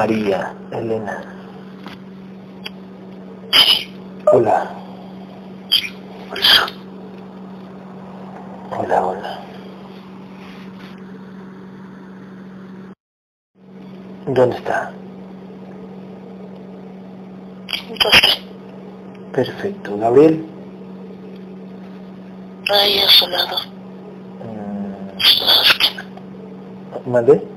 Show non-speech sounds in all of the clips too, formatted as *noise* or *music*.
María Elena. Hola. Hola, hola. ¿Dónde está? Entonces, Perfecto. Gabriel. ahí a su lado. Mm, ¿Mandé?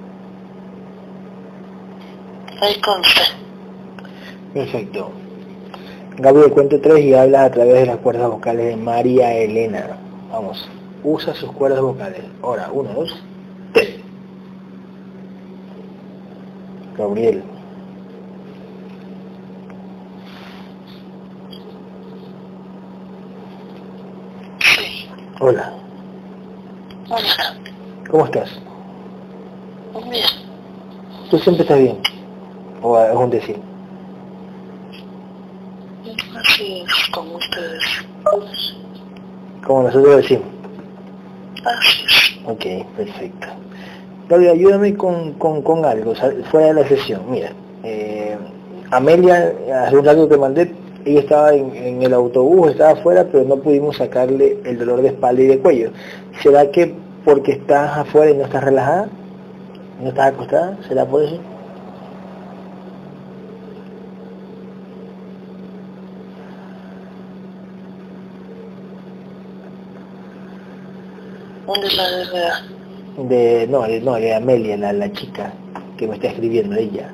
Perfecto. Gabriel, cuento tres y habla a través de las cuerdas vocales de María Elena. Vamos, usa sus cuerdas vocales. Ahora, uno, dos, tres. Gabriel. Sí. Hola, Hola. ¿cómo estás? Bien. ¿Tú siempre estás bien? ¿O es un decir? Así es como ustedes. Como nosotros decimos. Así es. Ok, perfecto. Gabriel, ayúdame con, con, con algo, fuera de la sesión. Mira, eh, Amelia, hace un rato te mandé, ella estaba en, en el autobús, estaba afuera, pero no pudimos sacarle el dolor de espalda y de cuello. ¿Será que porque estás afuera y no estás relajada? ¿No estás acostada? ¿Será por eso? ¿Dónde es la? De, no, de, no, de Amelia, la, la chica que me está escribiendo, ella,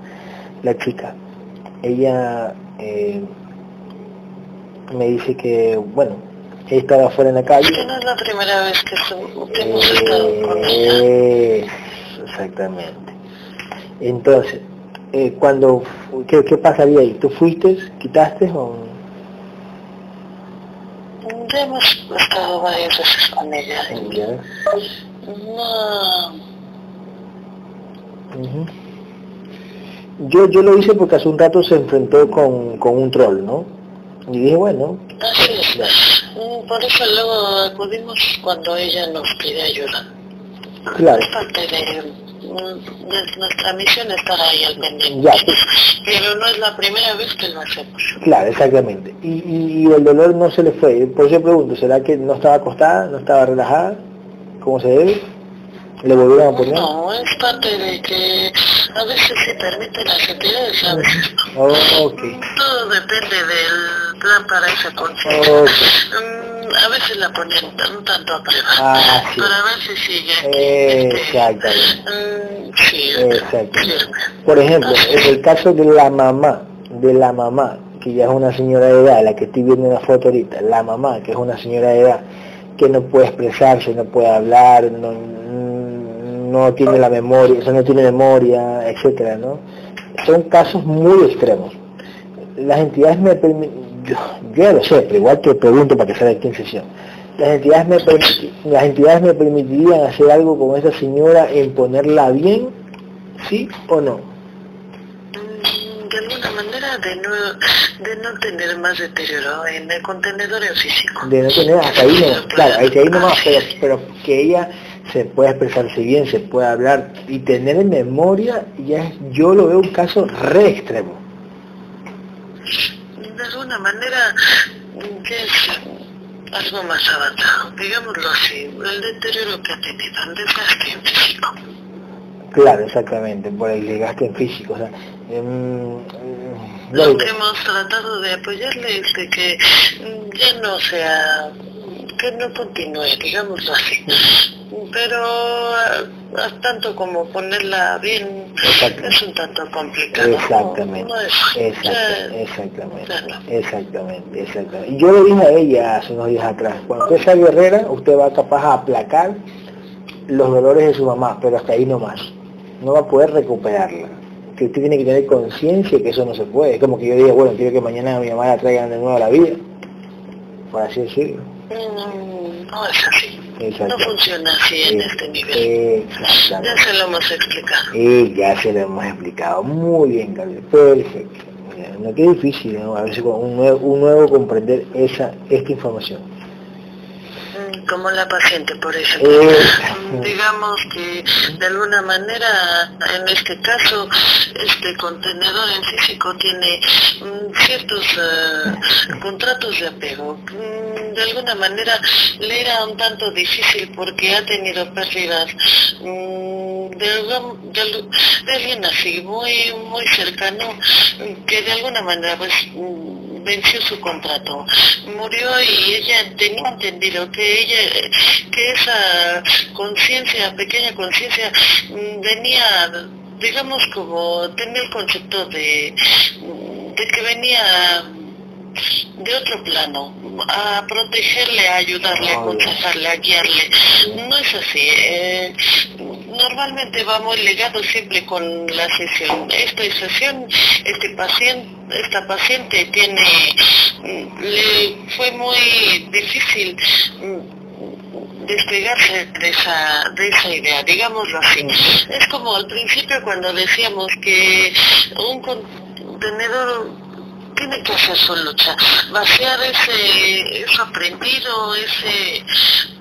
la chica. Ella eh, me dice que, bueno, ella estaba afuera en la calle. Es que no es la primera vez que, su- que hemos estado con ella. Eso, exactamente. Entonces, eh, cuando, ¿qué, ¿qué pasaría ahí? ¿Tú fuiste, quitaste o...? Ya hemos estado varias veces con ella. Ya. No. Yo, yo lo hice porque hace un rato se enfrentó con, con un troll, ¿no? Y dije, bueno, así es. ya. Mm, Por eso luego acudimos cuando ella nos pide ayuda. claro, Es parte de, de nuestra misión estar ahí al pendiente. ya, pues, Pero no es la primera vez que lo hacemos. claro, exactamente. Y, y, y el dolor no se le fue. Por eso pregunto, ¿será que no estaba acostada, no estaba relajada? ¿Cómo se debe? ¿Le volvieron a poner? No, es parte de que a veces se permiten las entidades, a veces no. Oh, ok. Todo depende del plan para esa conciencia. Ok. Mm, a veces la ponen un tanto a prueba. Ah, sí. Para ver si sigue. este, Exactamente. mm, sí, Exacto. firme. Por ejemplo, en el caso de la mamá, de la mamá, que ya es una señora de edad, la que estoy viendo en la foto ahorita, la mamá, que es una señora de edad, que no puede expresarse, no puede hablar, no, no tiene la memoria, o sea, no tiene memoria, etcétera, ¿no? Son casos muy extremos. Las entidades me permiten, yo, yo ya lo sé, pero igual te pregunto para que sea aquí en sesión. Las entidades, me las entidades me permitirían hacer algo con esa señora en ponerla bien, ¿sí o no? Mm, De alguna manera de no, de no tener más deterioro en el contenedor físico. de no tener hasta ahí nomás, claro, ahí, ahí nomás, pero, pero que ella se pueda expresarse bien, se pueda hablar y tener en memoria, ya es, yo lo veo un caso re extremo. De alguna manera que es algo más avanzado, digámoslo así, el deterioro que ha tenido, el desgaste físico. Claro, exactamente, por el desgaste en físico. O sea, em, Lo que hemos tratado de apoyarle es de que ya no sea, que no continúe, digámoslo así. Pero ah, tanto como ponerla bien es un tanto complicado. Exactamente, No, no es, exacta- ya- exactamente, no. exactamente, exactamente. Y yo le dije a ella hace unos días atrás, cuando usted sea guerrera, usted va capaz a aplacar los dolores de su mamá, pero hasta ahí nomás. No va a poder recuperarla. Que usted tiene que tener conciencia que eso no se puede. Es como que yo diga, bueno, quiero que mañana a mi mamá la traigan de nuevo a la vida. Por así decirlo. Mm, no es así. No funciona así en este nivel. Ya se lo hemos explicado. Y ya se lo hemos explicado. Muy bien, Gabriel. Perfecto. Mira, No qué difícil, ¿no? A veces un nuevo, un nuevo comprender esa, esta información. Mm, como la paciente, por ejemplo. Eh, Digamos que de alguna manera, en este caso, este contenedor en físico tiene mm, ciertos eh, contratos de apego. Mm, de alguna manera le era un tanto difícil porque ha tenido pérdidas mm, de, alguien así, muy, muy cercano, que de alguna manera pues venció su contrato, murió y ella tenía entendido que ella, que esa conciencia, pequeña conciencia, mm, venía, digamos como, tenía el concepto de, de que venía de otro plano, a protegerle, a ayudarle, a aconsejarle, a guiarle. No es así. Eh, normalmente va muy ligado siempre con la sesión. Esta sesión, este paciente, esta paciente tiene, le fue muy difícil mm, despegarse de esa, de esa idea, digámoslo así. Es como al principio cuando decíamos que un contenedor tiene que hacer su lucha, vaciar ese, eso aprendido, ese,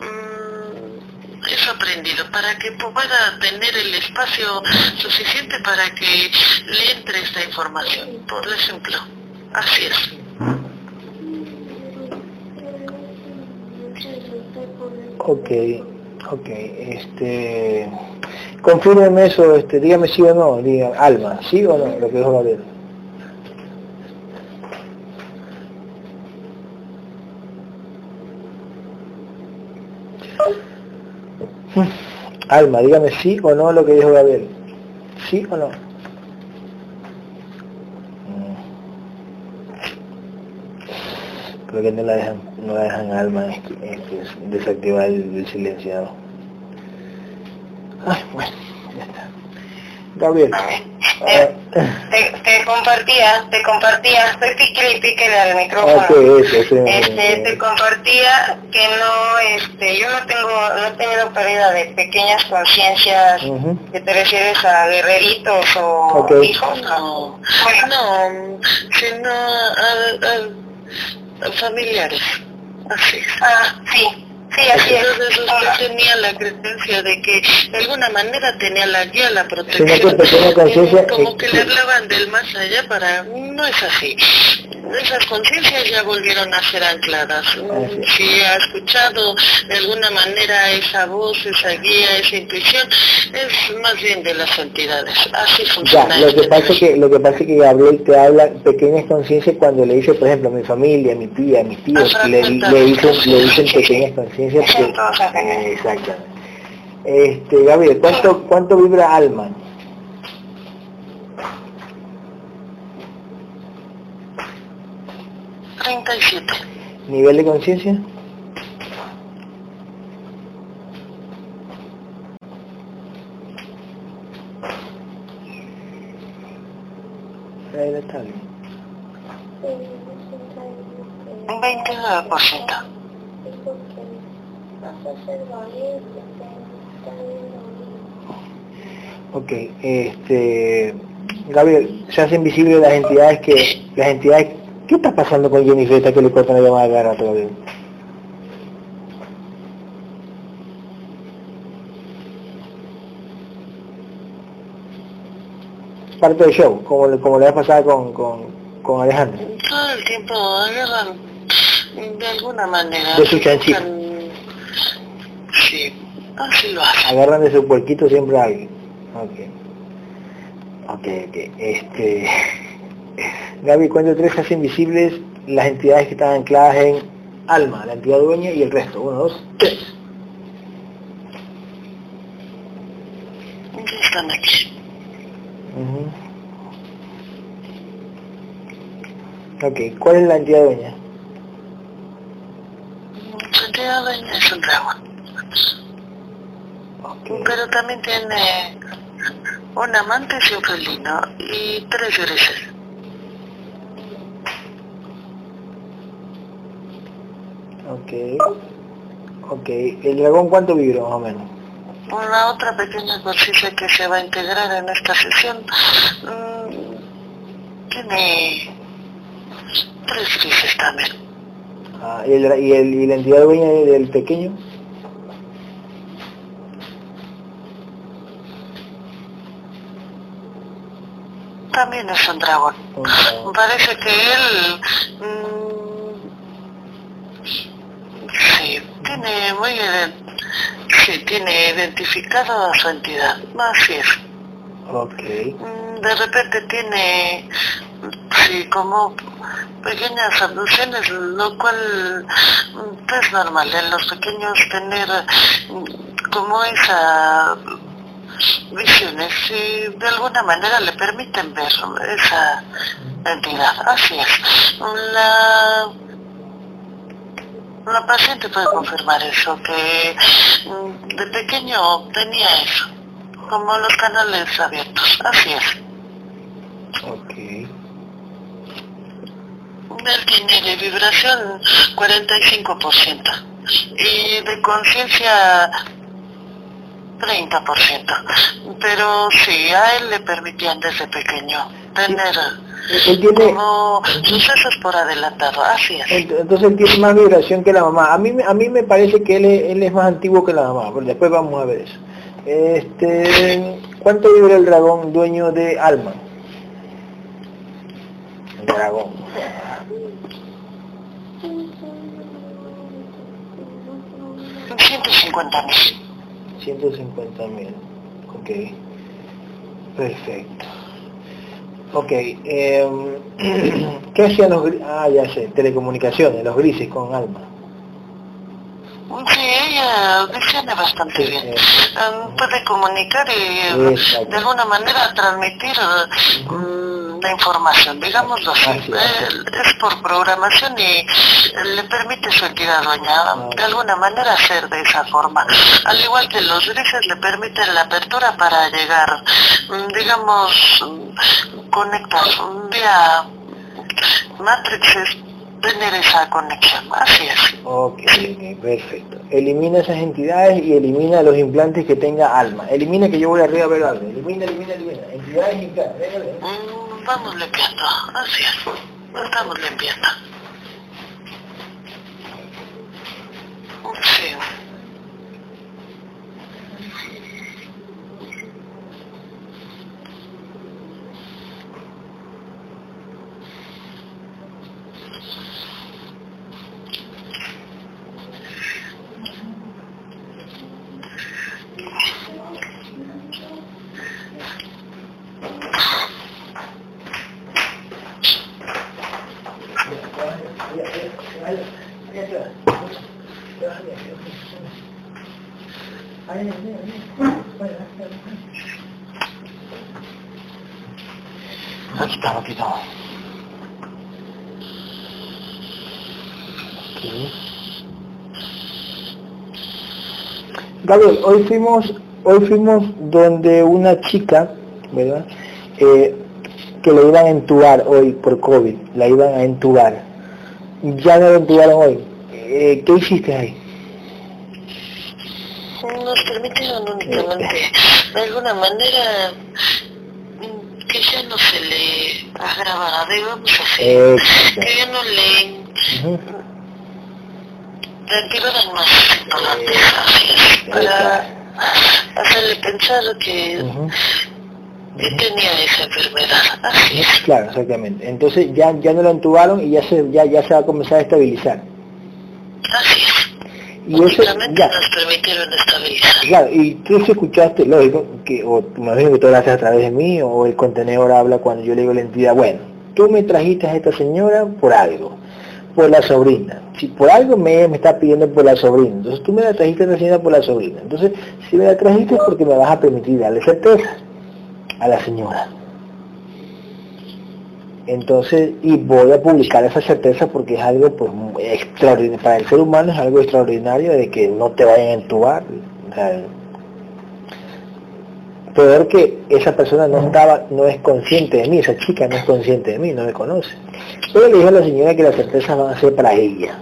mm, eso aprendido, para que pueda tener el espacio suficiente para que le entre esta información, por ejemplo. Así es. Ok, ok, este, confírmeme eso, este, dígame sí o no, diga, Alma, sí o no, lo que a ver. Alma, dígame sí o no lo que dijo Gabriel. ¿Sí o no? Mm. Creo que no la dejan, no la dejan Alma desactivar el, silenciado. Ay, bueno. Gabriel. Eh, te, compartía, te compartía, estoy pique y pique al micrófono. este, te compartía que no, este, yo no tengo, no he tenido pérdida de pequeñas conciencias que te refieres a guerreritos o hijos, no, no, sino a, a familiares, así. Ah, sí. Sí, así es. Entonces usted tenía la creencia de que de alguna manera tenía la guía, la protección. como que le hablaban del más allá para... No es así. Esas conciencias ya volvieron a ser ancladas. Si ha escuchado de alguna manera esa voz, esa guía, esa intuición, es más bien de las entidades. Así funciona. Ya, lo que pasa es que lo que pasa es que Gabriel te habla pequeñas conciencias cuando le dice, por ejemplo, a mi familia, a mi tía, a mis tíos, le, le, dicen, le dicen pequeñas conciencias exactamente. Este, Gabriel, ¿cuánto, cuánto vibra alma? ¿Nivel de conciencia? Ahí está bien. Un 29%. Ok, este, Gabriel, se hacen visibles las entidades que, las entidades, ¿qué está pasando con Jennifer que le cortan la llamada cada rato, Gabriel? Parte del show, como, como le ha pasado con, con, con Alejandro. Todo el tiempo agarran de alguna manera. De su chanchito. Sí, así lo hacen. Agarran de su puerquito siempre a alguien. Ok. Ok, ok. Este... *laughs* Gaby, cuando tres hacen visibles las entidades que están ancladas en alma, la entidad dueña y el resto. Uno, dos, tres. están aquí. Ok, ¿cuál es la entidad dueña? La entidad dueña es un dragón. Pero también tiene un amante y un felino y tres grises. Ok. Ok. ¿El dragón cuánto vibra más o menos? Una otra pequeña cosilla que se va a integrar en esta sesión mmm, tiene tres grises también. Ah, ¿y, el, y, el, ¿Y la entidad dueña del pequeño? También es un dragón. Parece que él... Mm, sí, tiene muy... Sí, tiene identificado a su entidad. Así es. Ok. Mm, de repente tiene... Sí, como pequeñas abducciones, lo cual mm, es normal en los pequeños tener como esa visiones y de alguna manera le permiten ver esa entidad. Así es. La, la paciente puede confirmar eso, que mm, de pequeño tenía eso, como los canales abiertos. Así es. Ok. Él tiene de vibración 45% y de conciencia 30%. Pero sí, a él le permitían desde pequeño tener como sucesos por adelantado, así es. Entonces él tiene más vibración que la mamá. A mí, a mí me parece que él es, él es más antiguo que la mamá, pero después vamos a ver eso. Este, ¿Cuánto vibra el dragón dueño de Alma? El dragón. 150 mil. 150 mil. Ok. Perfecto. Ok. Eh, *clears throat* ¿Qué hacían los Ah, ya sé. Telecomunicaciones, los grises con alma. Sí, ella desciende bastante bien. Um, puede comunicar y de alguna manera transmitir la información, digámoslo así. es por programación y le permite su entidad dueña de alguna manera hacer de esa forma. Al igual que los grises le permiten la apertura para llegar, mm, digamos, mm, conectar vía matrices tener esa conexión, así es. Ok, perfecto. Elimina esas entidades y elimina los implantes que tenga alma. Elimina que yo voy arriba a ver algo. Elimina, elimina, elimina. Entidades implantes. Vamos limpiando, así es. Estamos limpiando. Sí. Aquí está, aquí está. Gabriel, hoy fuimos, hoy fuimos donde una chica, ¿verdad? Eh, que le iban a entubar hoy por COVID, la iban a entubar. Ya no la entubaron hoy. Eh, ¿Qué hiciste ahí? Nos permitieron únicamente, de alguna manera, que ya no se le agravara, digamos así, que ya no le... Uh -huh. Más así, para hacerle pensar que... tenía esa enfermedad, así es. Claro, exactamente. Entonces ya, ya no lo entubaron y ya se, ya, ya se va a comenzar a estabilizar. Así es. Y eso, ya. nos permitieron estabilizar. Claro, y tú escuchaste, lógico, que, o me imagino que tú lo haces a través de mí, o el contenedor habla cuando yo le digo a la entidad, bueno, tú me trajiste a esta señora por algo, por la sobrina. Si por algo me, me está pidiendo por la sobrina, entonces tú me la trajiste señora por la sobrina. Entonces, si me la trajiste es porque me vas a permitir darle certeza a la señora. Entonces, y voy a publicar esa certeza porque es algo pues extraordinario, para el ser humano es algo extraordinario de que no te vayan a entubar. O sea, peor que esa persona no estaba, no es consciente de mí, esa chica no es consciente de mí, no me conoce. Pero le dije a la señora que las certezas van a ser para ella.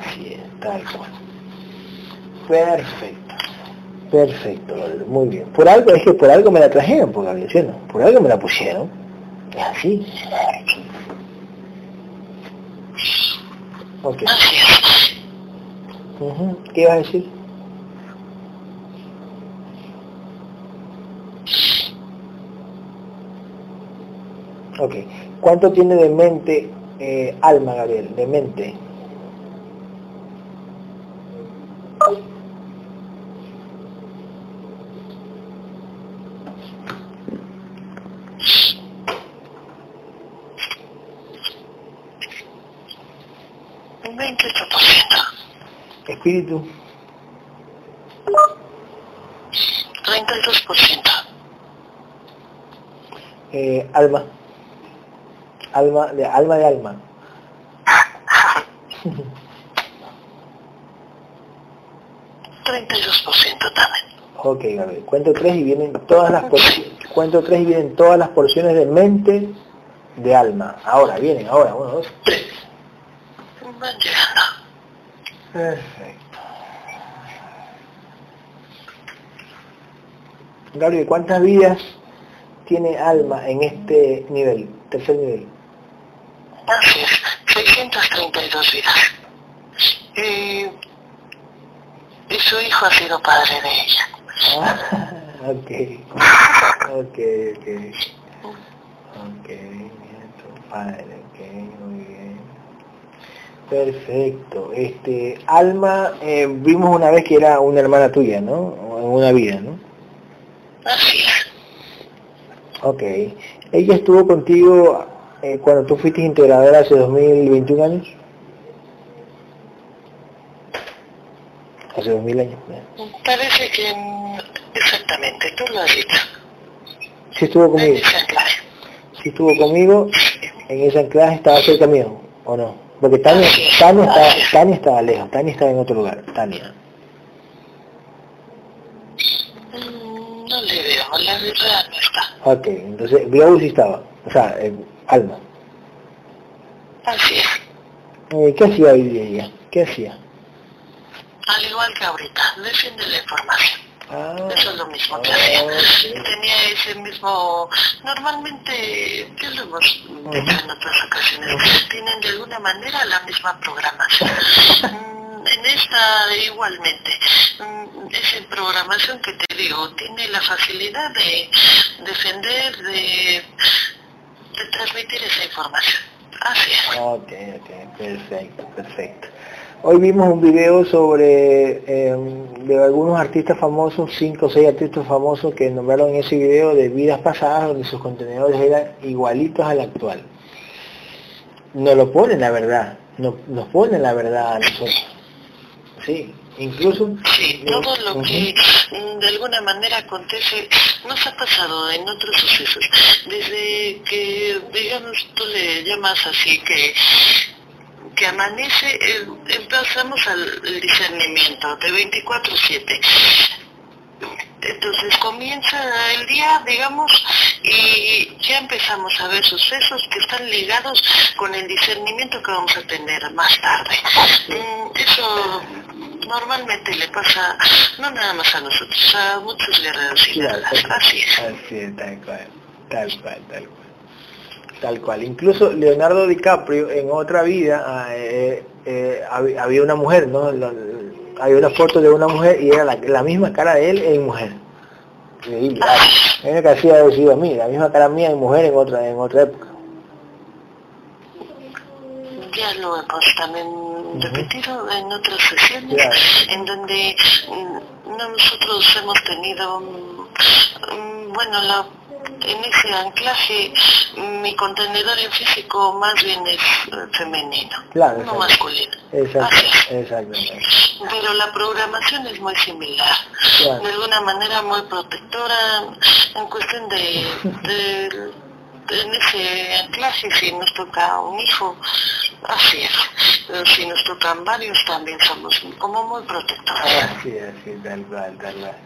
Así es, tal cual. Perfecto. Perfecto, muy bien. Por algo, es que por algo me la trajeron, por, por algo me la pusieron. Es así. Ok. ¿Qué ibas a decir? Ok. ¿Cuánto tiene de mente eh, alma, Gabriel? De mente. Un 28%. Espíritu. 32%. Eh, alma. Alma de alma de alma. Ok, Gabriel. Cuento tres y vienen todas las cuento tres y vienen todas las porciones de mente de alma. Ahora, vienen, ahora, uno, dos, tres. Van llegando. Perfecto. Gabriel, ¿cuántas vidas tiene alma en este nivel, tercer nivel? Así es, 632 vidas. Y, y su hijo ha sido padre de ella. Ah, *laughs* ok, ok, ok. Ok, tu padre, ok, muy bien. Perfecto. Este, Alma, eh, vimos una vez que era una hermana tuya, ¿no? En una vida, ¿no? Así es. Ok. ¿Ella estuvo contigo eh, cuando tú fuiste integradora hace 2021 años? Hace 2000 años. Parece que exactamente, tú lo has dicho. Sí estuvo conmigo. Sí estuvo conmigo, en esa anclaje estaba cerca mío, ¿o no? Porque Tania, Tania, estaba, Tania estaba lejos, Tania estaba en otro lugar, Tania. Mm, no le veo, la verdad no está. Ok, entonces Globo sí estaba, o sea, eh, Alma. Así es. Eh, ¿Qué hacía hoy ella? ¿Qué hacía? Al igual que ahorita, defiende la información. Ah, Eso es lo mismo que hacía. Tenía ese mismo... Normalmente, ya lo hemos dicho en otras ocasiones, tienen de alguna manera la misma programación. Mm, en esta igualmente. Mm, esa programación que te digo, tiene la facilidad de defender, de, de transmitir esa información. Así es. Ok, ok, perfecto, perfecto. Hoy vimos un video sobre eh, de algunos artistas famosos, cinco o seis artistas famosos que nombraron en ese video de vidas pasadas donde sus contenedores eran igualitos al actual. Nos lo ponen la verdad, nos, nos ponen la verdad a nosotros. Sí, incluso... Sí, todo lo que mm, de alguna manera acontece nos ha pasado en otros sucesos. Desde que, digamos, tú le llamas así que que amanece, eh, empezamos al discernimiento de 24-7. Entonces comienza el día, digamos, y ya empezamos a ver sucesos que están ligados con el discernimiento que vamos a tener más tarde. Mm, eso normalmente le pasa no nada más a nosotros, a muchos guerreros y Así es. Así es, tal cual, tal cual, tal cual tal cual. Incluso Leonardo DiCaprio en otra vida ah, eh, eh, había una mujer, ¿no? había una foto de una mujer y era la, misma cara de él en mujer. Increíble. Que hacía haber sido a mí, la misma cara mía en mujer en otra, en otra época. Ya lo hemos también repetido en otras sesiones, en donde mm, nosotros hemos tenido, mm, bueno, la en ese anclaje mi contenedor en físico más bien es eh, femenino, no masculino. exactamente. Pero la programación es muy similar, de alguna manera muy protectora en cuestión de, en ese anclaje si nos toca un hijo, así es. si nos tocan varios también somos como muy protectores. Así es, tal cual, tal cual.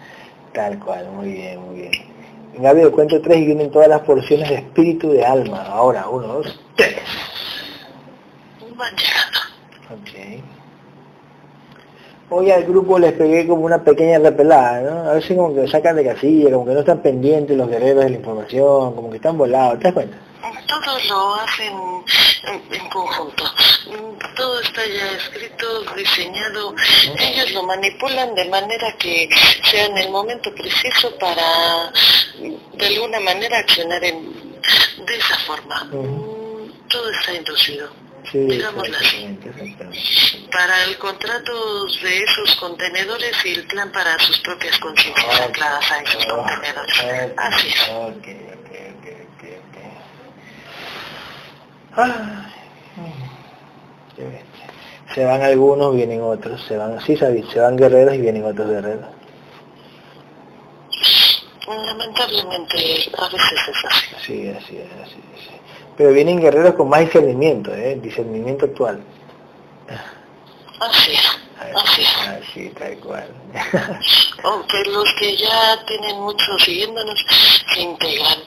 Tal cual, muy bien, muy bien. En Gabriel cuento tres y vienen todas las porciones de espíritu de alma. Ahora, uno, dos, tres. Ok. Hoy al grupo les pegué como una pequeña repelada, ¿no? A veces como que sacan de casilla, como que no están pendientes los guerreros de la información, como que están volados, ¿te das cuenta? Todos lo hacen en, conjunto. Todo está ya escrito, diseñado. Ellos lo manipulan de manera que sea en el momento preciso para de alguna manera accionar en de esa forma. Todo está inducido. digámoslo así. Para el contrato de esos contenedores y el plan para sus propias conciencias ancladas a esos contenedores. Así es. Se van algunos, vienen otros, se van, sí sabes, se van guerreros y vienen otros guerreros. Lamentablemente a veces es así. Sí, así es, así es. Pero vienen guerreros con más discernimiento, ¿eh? discernimiento actual. Así es. Así, así tal cual. *laughs* Aunque los que ya tienen mucho siguiéndonos se integran.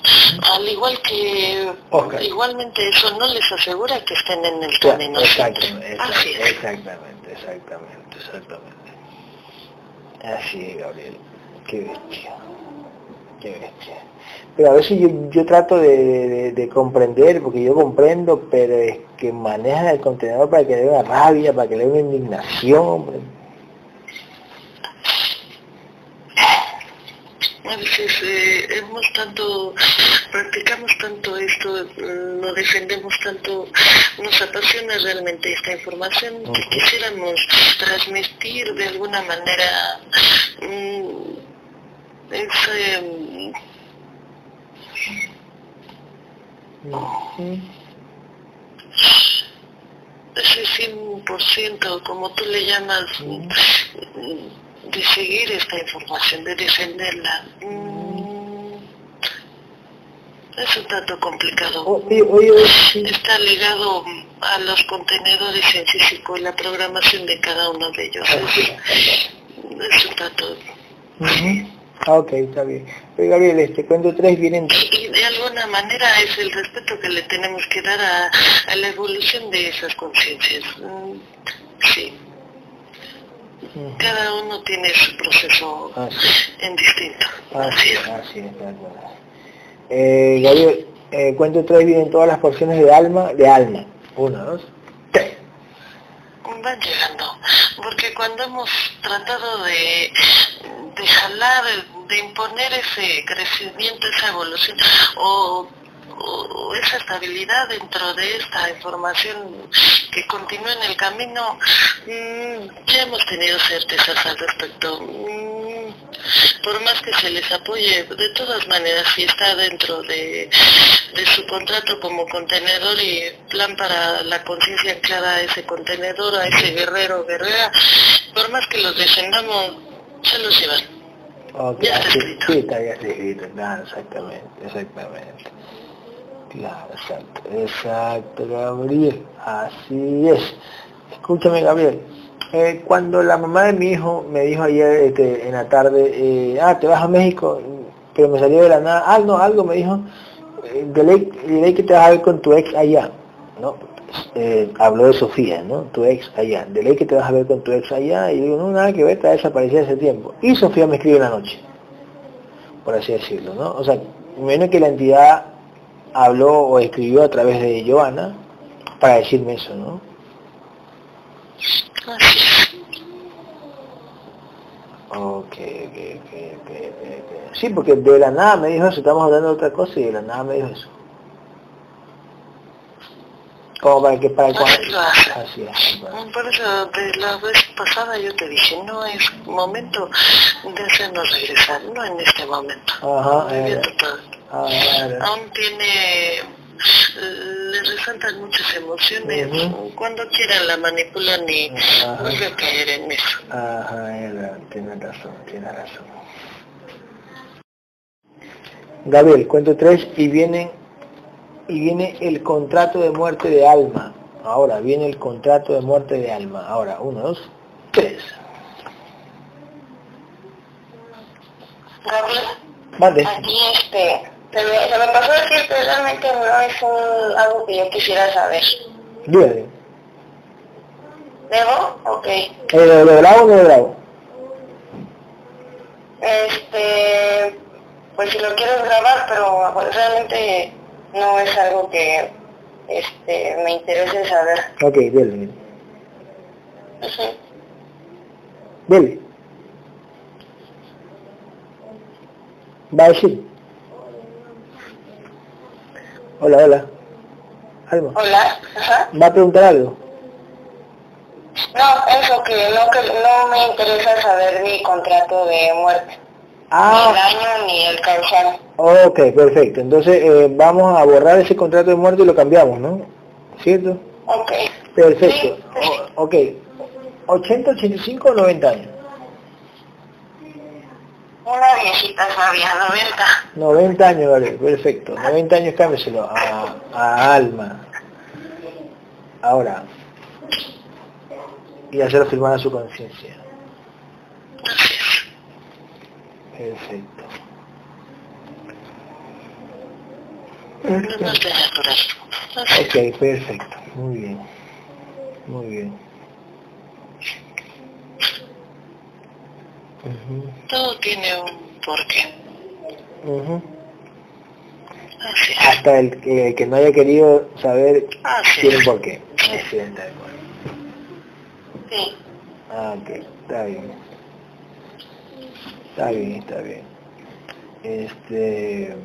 Al igual que igualmente eso no les asegura que estén en el camino. Exactamente, exactamente, exactamente, exactamente. Así es, Gabriel. Qué bestia. Qué bestia. Pero a veces yo, yo trato de, de, comprender, porque yo comprendo, pero es que manejan el contenedor para que le dé una rabia, para que le dé una indignación. A veces eh, hemos tanto, practicamos tanto esto, lo defendemos tanto, nos apasiona realmente esta información que quisiéramos transmitir de alguna manera mm, ese ese 100%, como tú le llamas, de seguir esta información, de defenderla, mm, es un tanto complicado. Está ligado a los contenedores científicos y la programación de cada uno de ellos. Es, un tanto... Ah, ok, está bien. Oye, Gabriel, este cuento tres vienen... Y de alguna manera es el respeto que le tenemos que dar a, la evolución de esas conciencias. Mm, sí. Cada uno tiene su proceso en distinto. Así es. Así es, eh, Gabriel, eh, cuento tres vienen todas las porciones de alma, de alma. Uno, dos. Van llegando, porque cuando hemos tratado de de jalar, de imponer ese crecimiento, esa evolución o, esa estabilidad dentro de esta información que continúa en el camino, mm, ya hemos tenido certezas al respecto. Por más que se les apoye, de todas maneras, si está dentro de, de su contrato como contenedor y plan para la conciencia anclada a ese contenedor, a ese guerrero o guerrera, por más que los defendamos, se los llevan. Ok, ya está escrito. Sí, está ya escrito, claro, exactamente, exactamente. Claro, exacto, exacto, Gabriel, así es. Escúchame, Gabriel, eh, cuando la mamá de mi hijo me dijo ayer este, en la tarde, eh, ah, te vas a México, pero me salió de la nada, ah, no, algo me dijo, eh, de ley, que te vas a ver con tu ex allá, ¿no? eh, habló de Sofía, ¿no? Tu ex allá. De ley que te vas a ver con tu ex allá. Y digo, no, nada que ver, está desaparecida hace tiempo. Y Sofía me escribe en la noche, por así decirlo, ¿no? O sea, menos que la entidad habló o escribió a través de Joana para decirme eso, ¿no? Ok, ok, ok, ok, Sí, porque de la nada me dijo eso, estamos hablando de otra cosa y de la nada me dijo eso. Como para que para cuando así es por eso de la vez pasada yo te dije no es momento de hacernos regresar no en este momento. Ajá, eh, aún tiene le resaltan muchas emociones cuando quieran la manipulan y vuelve a caer en eso Ajá, tiene razón tiene razón Gabriel cuento tres y vienen y viene el contrato de muerte de alma. Ahora viene el contrato de muerte de alma. Ahora, uno, dos, tres. Gabriel, Vale. aquí este, se me, se me pasó a decir, pero realmente no es un, algo que yo quisiera saber. Dígale. ¿Debo? Ok. ¿Eh, ¿De bravo o no bravo? Este, pues si lo quieres grabar, pero realmente no es algo que este, me interese saber. Ok, dele. Dele. Va a decir. Hola, hola. Hola. Ajá. ¿Va a preguntar algo? No, eso que no, que no me interesa saber mi contrato de muerte. Ah. Ni el año ni el causal. Ok, perfecto. Entonces eh, vamos a borrar ese contrato de muerte y lo cambiamos, ¿no? ¿Cierto? Ok. Perfecto. Sí, sí. Ok. ¿80, 85 o 90 años? Una viejita sabia, 90. 90 años, vale, perfecto. 90 años cámbieselo a, a Alma. Ahora. Y hacerlo firmar a su conciencia. Perfecto. Ok, perfecto. Muy bien. Muy bien. Todo tiene un porqué. Así es. Hasta el que, que no haya querido saber Así tiene es. por qué. Excelente, de acuerdo. Sí. Ah, ok, está bien. Está bien, está bien. Este...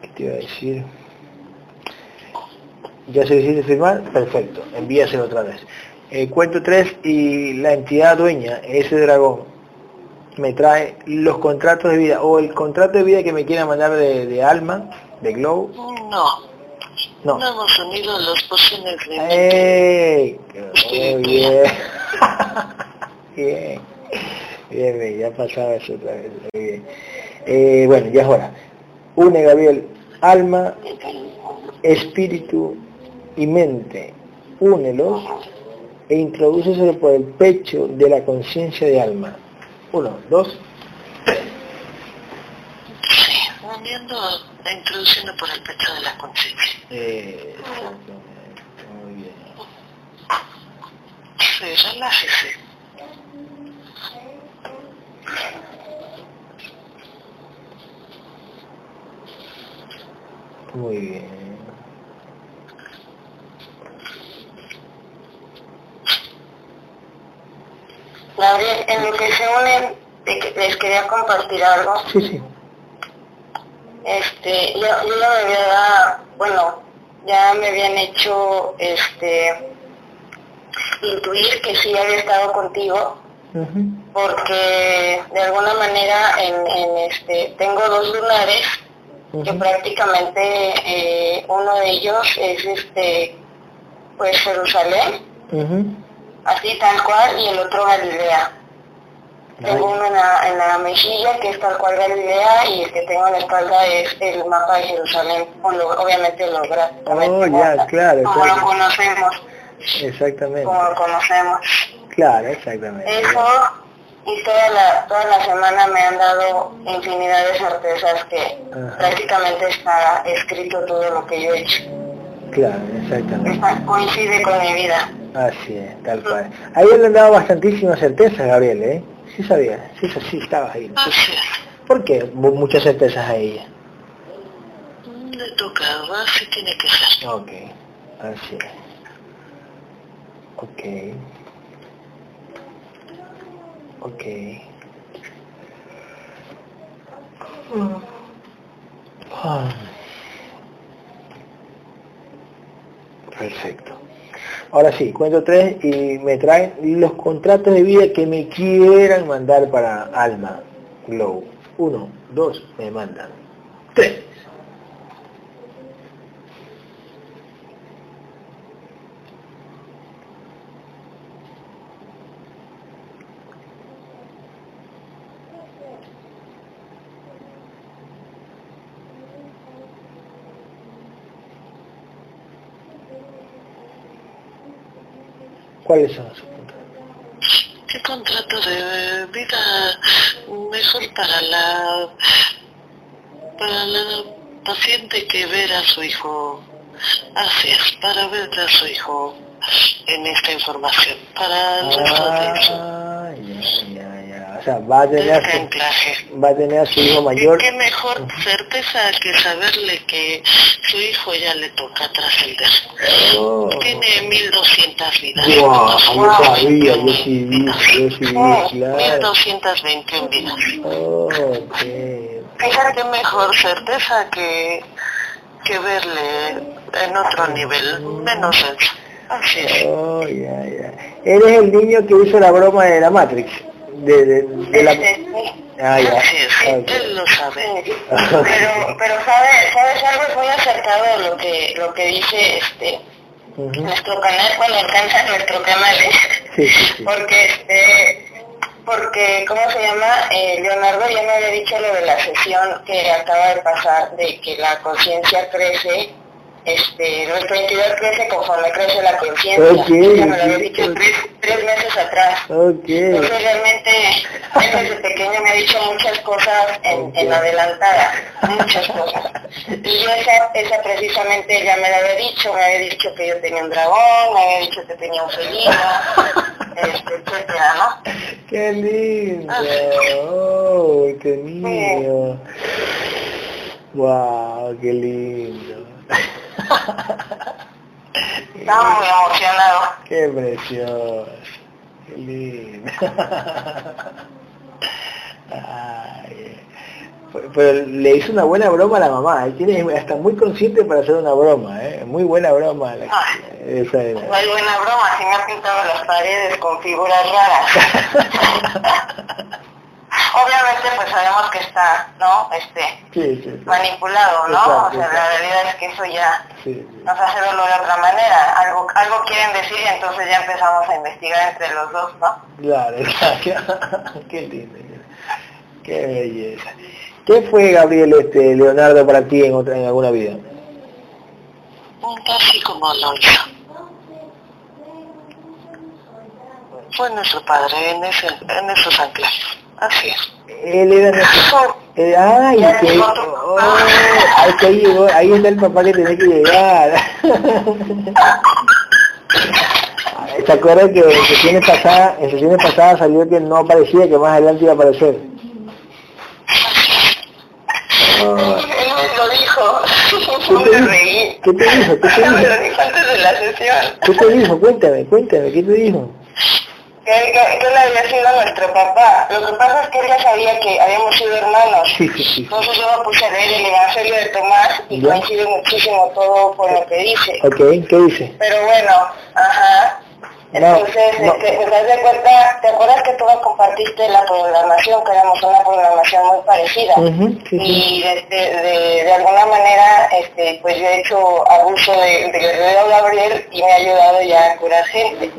¿Qué te iba a decir? ¿Ya se decide firmar? Perfecto, envíaselo otra vez. Eh, cuento 3 y la entidad dueña, ese dragón, me trae los contratos de vida o el contrato de vida que me quiera mandar de, de Alma, de Glow. No, No. no hemos unido las pociones de. ¡Ey! Muy bien. *laughs* bien. Bien, bien, ya pasaba eso otra vez. Muy bien. Eh, bueno, ya es hora. Une, Gabriel, alma, espíritu y mente. Únelos e introdúceselo por el pecho de la conciencia de alma. Uno, dos, Sí, uniendo, e introduciendo por el pecho de la conciencia. eh, exactamente. Muy bien. Sí, relájese. Muy bien. Gabriel, en lo que se unen, les quería compartir algo. Sí, sí. Este, yo, yo la verdad, bueno, ya me habían hecho, este, intuir que sí había estado contigo, Ujú. porque de alguna manera en, en este, tengo dos lunares, que prácticamente eh, uno de ellos es este, pues Jerusalén, Ujú. Así tal cual, y el otro Galilea. Tengo uno en la, en la mejilla que es tal cual Galilea y el que tengo en la espalda es el mapa de Jerusalén, obviamente lo gráficamente Oh, ya, como- claro, como claro. lo conocemos, Exactamente. como lo conocemos. Claro, exactamente. Eso y toda la, toda la semana me han dado infinidad de certezas que Ajá. prácticamente está escrito todo lo que yo he hecho. Claro, exactamente. Está- coincide con mi vida. Así es, tal cual. Ahí le han dado bastantísimas certezas, Gabriel, ¿eh? Sí sabía, sí, sí, estabas ahí. Así es. ¿Por qué mu- muchas certezas a ella? Le tocaba, así tiene que ser. Ok, así es. Ok. Ok. Ah. Perfecto. Ahora sí, cuento tres y me traen los contratos de vida que me quieran mandar para Alma Glow. Uno, dos, me mandan. Tres. ¿Cuáles son sus puntos? ¿Qué contrato de vida mejor para la para la paciente que ver a su hijo? Así es, para ver a su hijo en esta información, para el resto de Ah, ya, ya, ya. O sea, va a tener a su, va a tener a su hijo ¿Y mayor. qué mejor certeza que saberle que su hijo ya le toca trascender? Oh. Tiene 1200 vidas. Guau, yo sabía, yo sí vi, yo sí vi, Oh, claro. 1221 vidas. Oh, ok, ok. qué mejor certeza que, que verle en otro nivel, menos eso. Así es. Oh, ya, ya. Eres el niño que hizo la broma de la Matrix. De, de, de la... Ah, ya. Es, él lo sabe. *laughs* Pero, pero ¿sabes, ¿sabes algo? Es muy acertado lo que, lo que dice este nuestro canal, bueno, alcanza nuestro canal, ¿eh? sí, sí. porque este porque, ¿cómo se llama? Eh, Leonardo ya me había dicho lo de la sesión que acaba de pasar, de que la conciencia crece, este, nuestra entidad crece conforme crece la conciencia. Okay, ya me lo había dicho tres, tres, meses atrás. Okay. Entonces realmente él desde *laughs* pequeño me ha dicho muchas cosas en, en adelantada, muchas cosas. Y yo esa, esa precisamente ya me la había dicho, me había dicho que yo tenía un dragón, me había dicho que tenía un felino. *laughs* este, etcétera, ¿no? ¡Qué lindo! ¡Oh, qué lindo! ¡Wow, qué lindo! Estaba muy emocionado. ¡Qué precioso! ¡Qué lindo! *laughs* Ay, pero le hizo una buena broma a la mamá, él tiene, está muy consciente para hacer una broma, ¿eh? muy buena broma. La, esa era. Muy buena broma, si me ha pintado las paredes con figuras raras. *laughs* Obviamente pues sabemos que está, ¿no? Este, manipulado, ¿no? o sea, la realidad es que eso ya nos hace verlo de otra manera. Algo, algo quieren decir y entonces ya empezamos a investigar entre los dos, ¿no? Claro, *laughs* claro. Qué lindo. Qué belleza. ¿Qué fue, Gabriel, este, Leonardo, para ti en, otra, en alguna vida? Casi como lo hizo. Fue nuestro padre en, ese, en esos anclajes. Así es. Él era nuestro... Eh, ay, que, oh, ahí, llegó, ahí está el papá que tenía que llegar. *laughs* ¿Se acuerdan que en sesiones pasadas, en sesiones pasadas salió que no aparecía, que más adelante iba a aparecer? Él lo dijo. ¿Qué te, reí. ¿Qué te dijo? ¿Qué te dijo? lo dijo antes de la sesión. ¿Qué te dijo? Cuéntame, cuéntame, ¿qué te dijo? Que, que, que él había sido nuestro papá. Lo que pasa es que él ya sabía que habíamos sido hermanos. Sí, sí, sí. Entonces yo me puse a leer el Evangelio de Tomás y coincide muchísimo todo con lo que dice. Ok, ¿qué dice? Pero bueno, ajá. Entonces, no, este, pues haz de cuenta, ¿te acuerdas que tú me compartiste la programación, que éramos una programación muy parecida? Y este, de, de, alguna manera, este, pues yo he hecho abuso de, de Guerrero Gabriel y me ha ayudado ya a curar gente.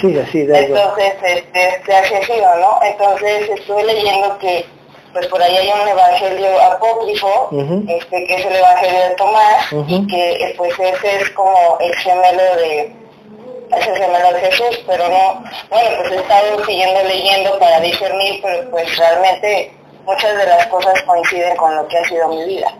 Sí, así, Entonces, este, se ha sido, ¿no? Entonces estuve leyendo que pues por ahí hay un evangelio apócrifo, este, que es el evangelio de Tomás, y que pues ese es como el gemelo de ese de Jesús, pero no, bueno, pues he estado siguiendo leyendo para discernir, pero pues realmente muchas de las cosas coinciden con lo que ha sido mi vida.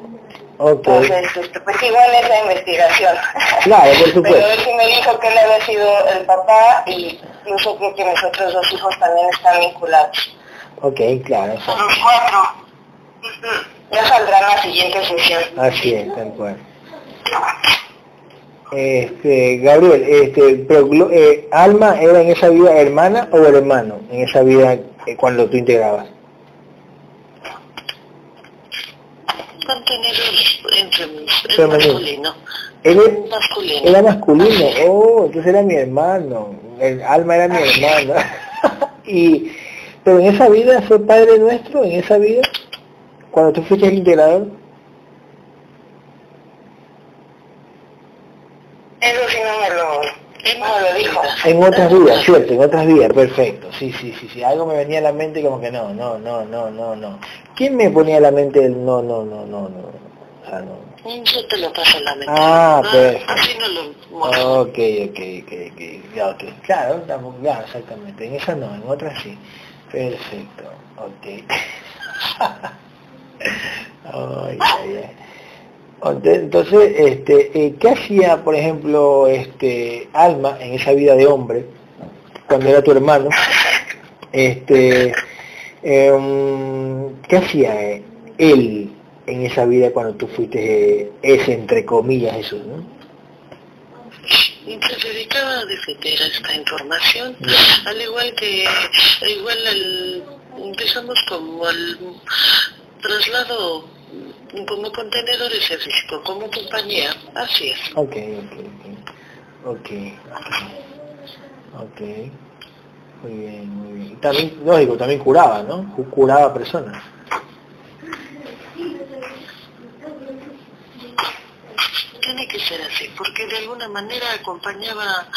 Okay. Entonces, este, pues sigo en esa investigación. Claro, por *laughs* supuesto. Pero él sí me dijo que él había sido el papá y incluso creo que mis otros dos hijos también están vinculados. Ok, claro. Los cuatro. Ya saldrá en la siguiente sesión. Así es, tal cual. Este, Gabriel, este, pero, eh, ¿Alma era en esa vida hermana o hermano en esa vida eh, cuando tú integrabas? Entre masculino. Era masculino. Era masculino, oh, entonces era mi hermano, el alma era mi hermano. *laughs* y, pero en esa vida fue Padre Nuestro, en esa vida, cuando tú fuiste el integrador. Eso sí no me lo, no lo dijo. En otras vidas, cierto, en otras vidas, perfecto. Sí, sí, sí, sí. Algo me venía a la mente como que no, no, no, no, no, no. ¿Quién me ponía a la mente el no, no, no, no, no? O sea, no. Yo te lo paso a la mente. Ah, ah perfecto. Así no lo Ok, ok, ok, ok. Ya, okay. Claro, claro, exactamente. En esa no, en otras sí. Perfecto. Ok. *laughs* ay, ay, ay. Entonces, este, eh, ¿qué hacía, por ejemplo, este, Alma en esa vida de hombre, cuando era tu hermano? Este, em, ¿Qué hacía él en esa vida cuando tú fuiste ese, entre comillas, Jesús? ¿no? se dedicaba a defender esta información, al igual que, igual al, empezamos como al traslado como contenedores de físico, como compañía, así es. Ok, ok, ok. Ok. Muy bien, muy bien. También, lógico, también curaba, ¿no? Curaba personas. tiene que ser así, porque de alguna manera acompañaba,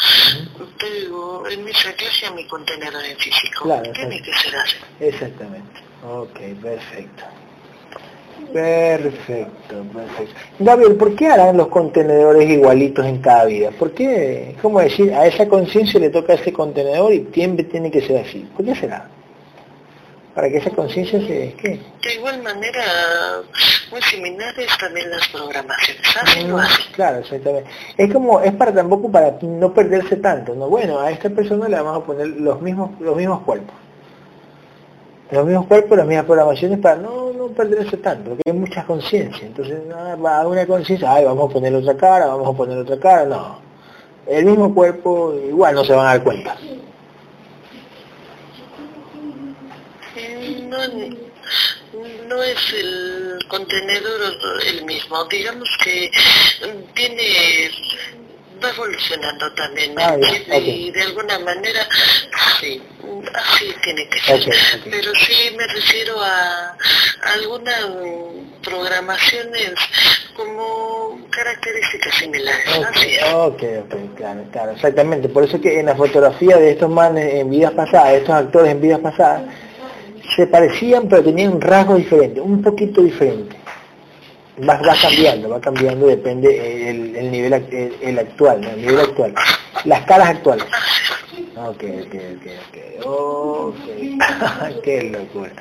te digo, en esa clase a mi contenedor en físico. Claro, tiene que ser así. Exactamente. Ok, perfecto. Perfecto, perfecto. Gabriel, ¿por qué harán los contenedores igualitos en cada vida? ¿Por qué, cómo decir, a esa conciencia le toca ese contenedor y siempre tiene que ser así? ¿Por qué será? Para que esa conciencia se... ¿qué? De igual manera, muy similares también las programaciones. ¿Así mm, Claro, exactamente. Es como, es para tampoco para no perderse tanto, ¿no? Bueno, a esta persona le vamos a poner los mismos, los mismos cuerpos los mismos cuerpos, las mismas programaciones para no, no perderse tanto, porque hay mucha conciencia. Entonces, a una conciencia, ay, vamos a poner otra cara, vamos a poner otra cara, no. El mismo cuerpo, igual no se van a dar cuenta. No, no es el contenedor el mismo, digamos que tiene va evolucionando también ah, y de alguna manera sí así tiene que ser. Pero sí me refiero a, algunas programaciones como características similares así ok, ok, claro, claro, exactamente. Por eso que en la fotografía de estos manes en vidas pasadas, estos actores en vidas pasadas se parecían pero tenían un rasgo diferente, un poquito diferente va, va cambiando, va cambiando, depende el, el nivel el, actual, el nivel actual. Las caras actuales. Ok, ok, ok, ok. Ok. *laughs* Qué locura.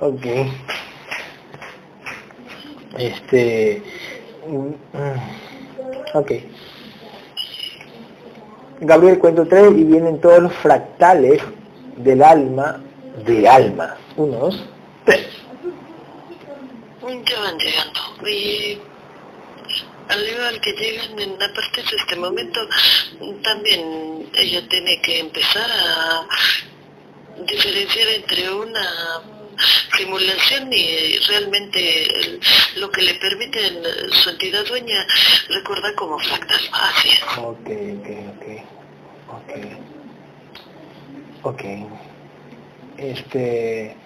Ok. Este. Mm, ok. Gabriel cuento 3 y vienen todos los fractales del alma de alma. Unos, tres ya van llegando. Y al igual que llegan en a partir de este momento, también ella tiene que empezar a diferenciar entre una simulación y realmente lo que le permite su entidad dueña recordar como fractal. Así es. Ok, ok, ok. Ok. Ok. Este...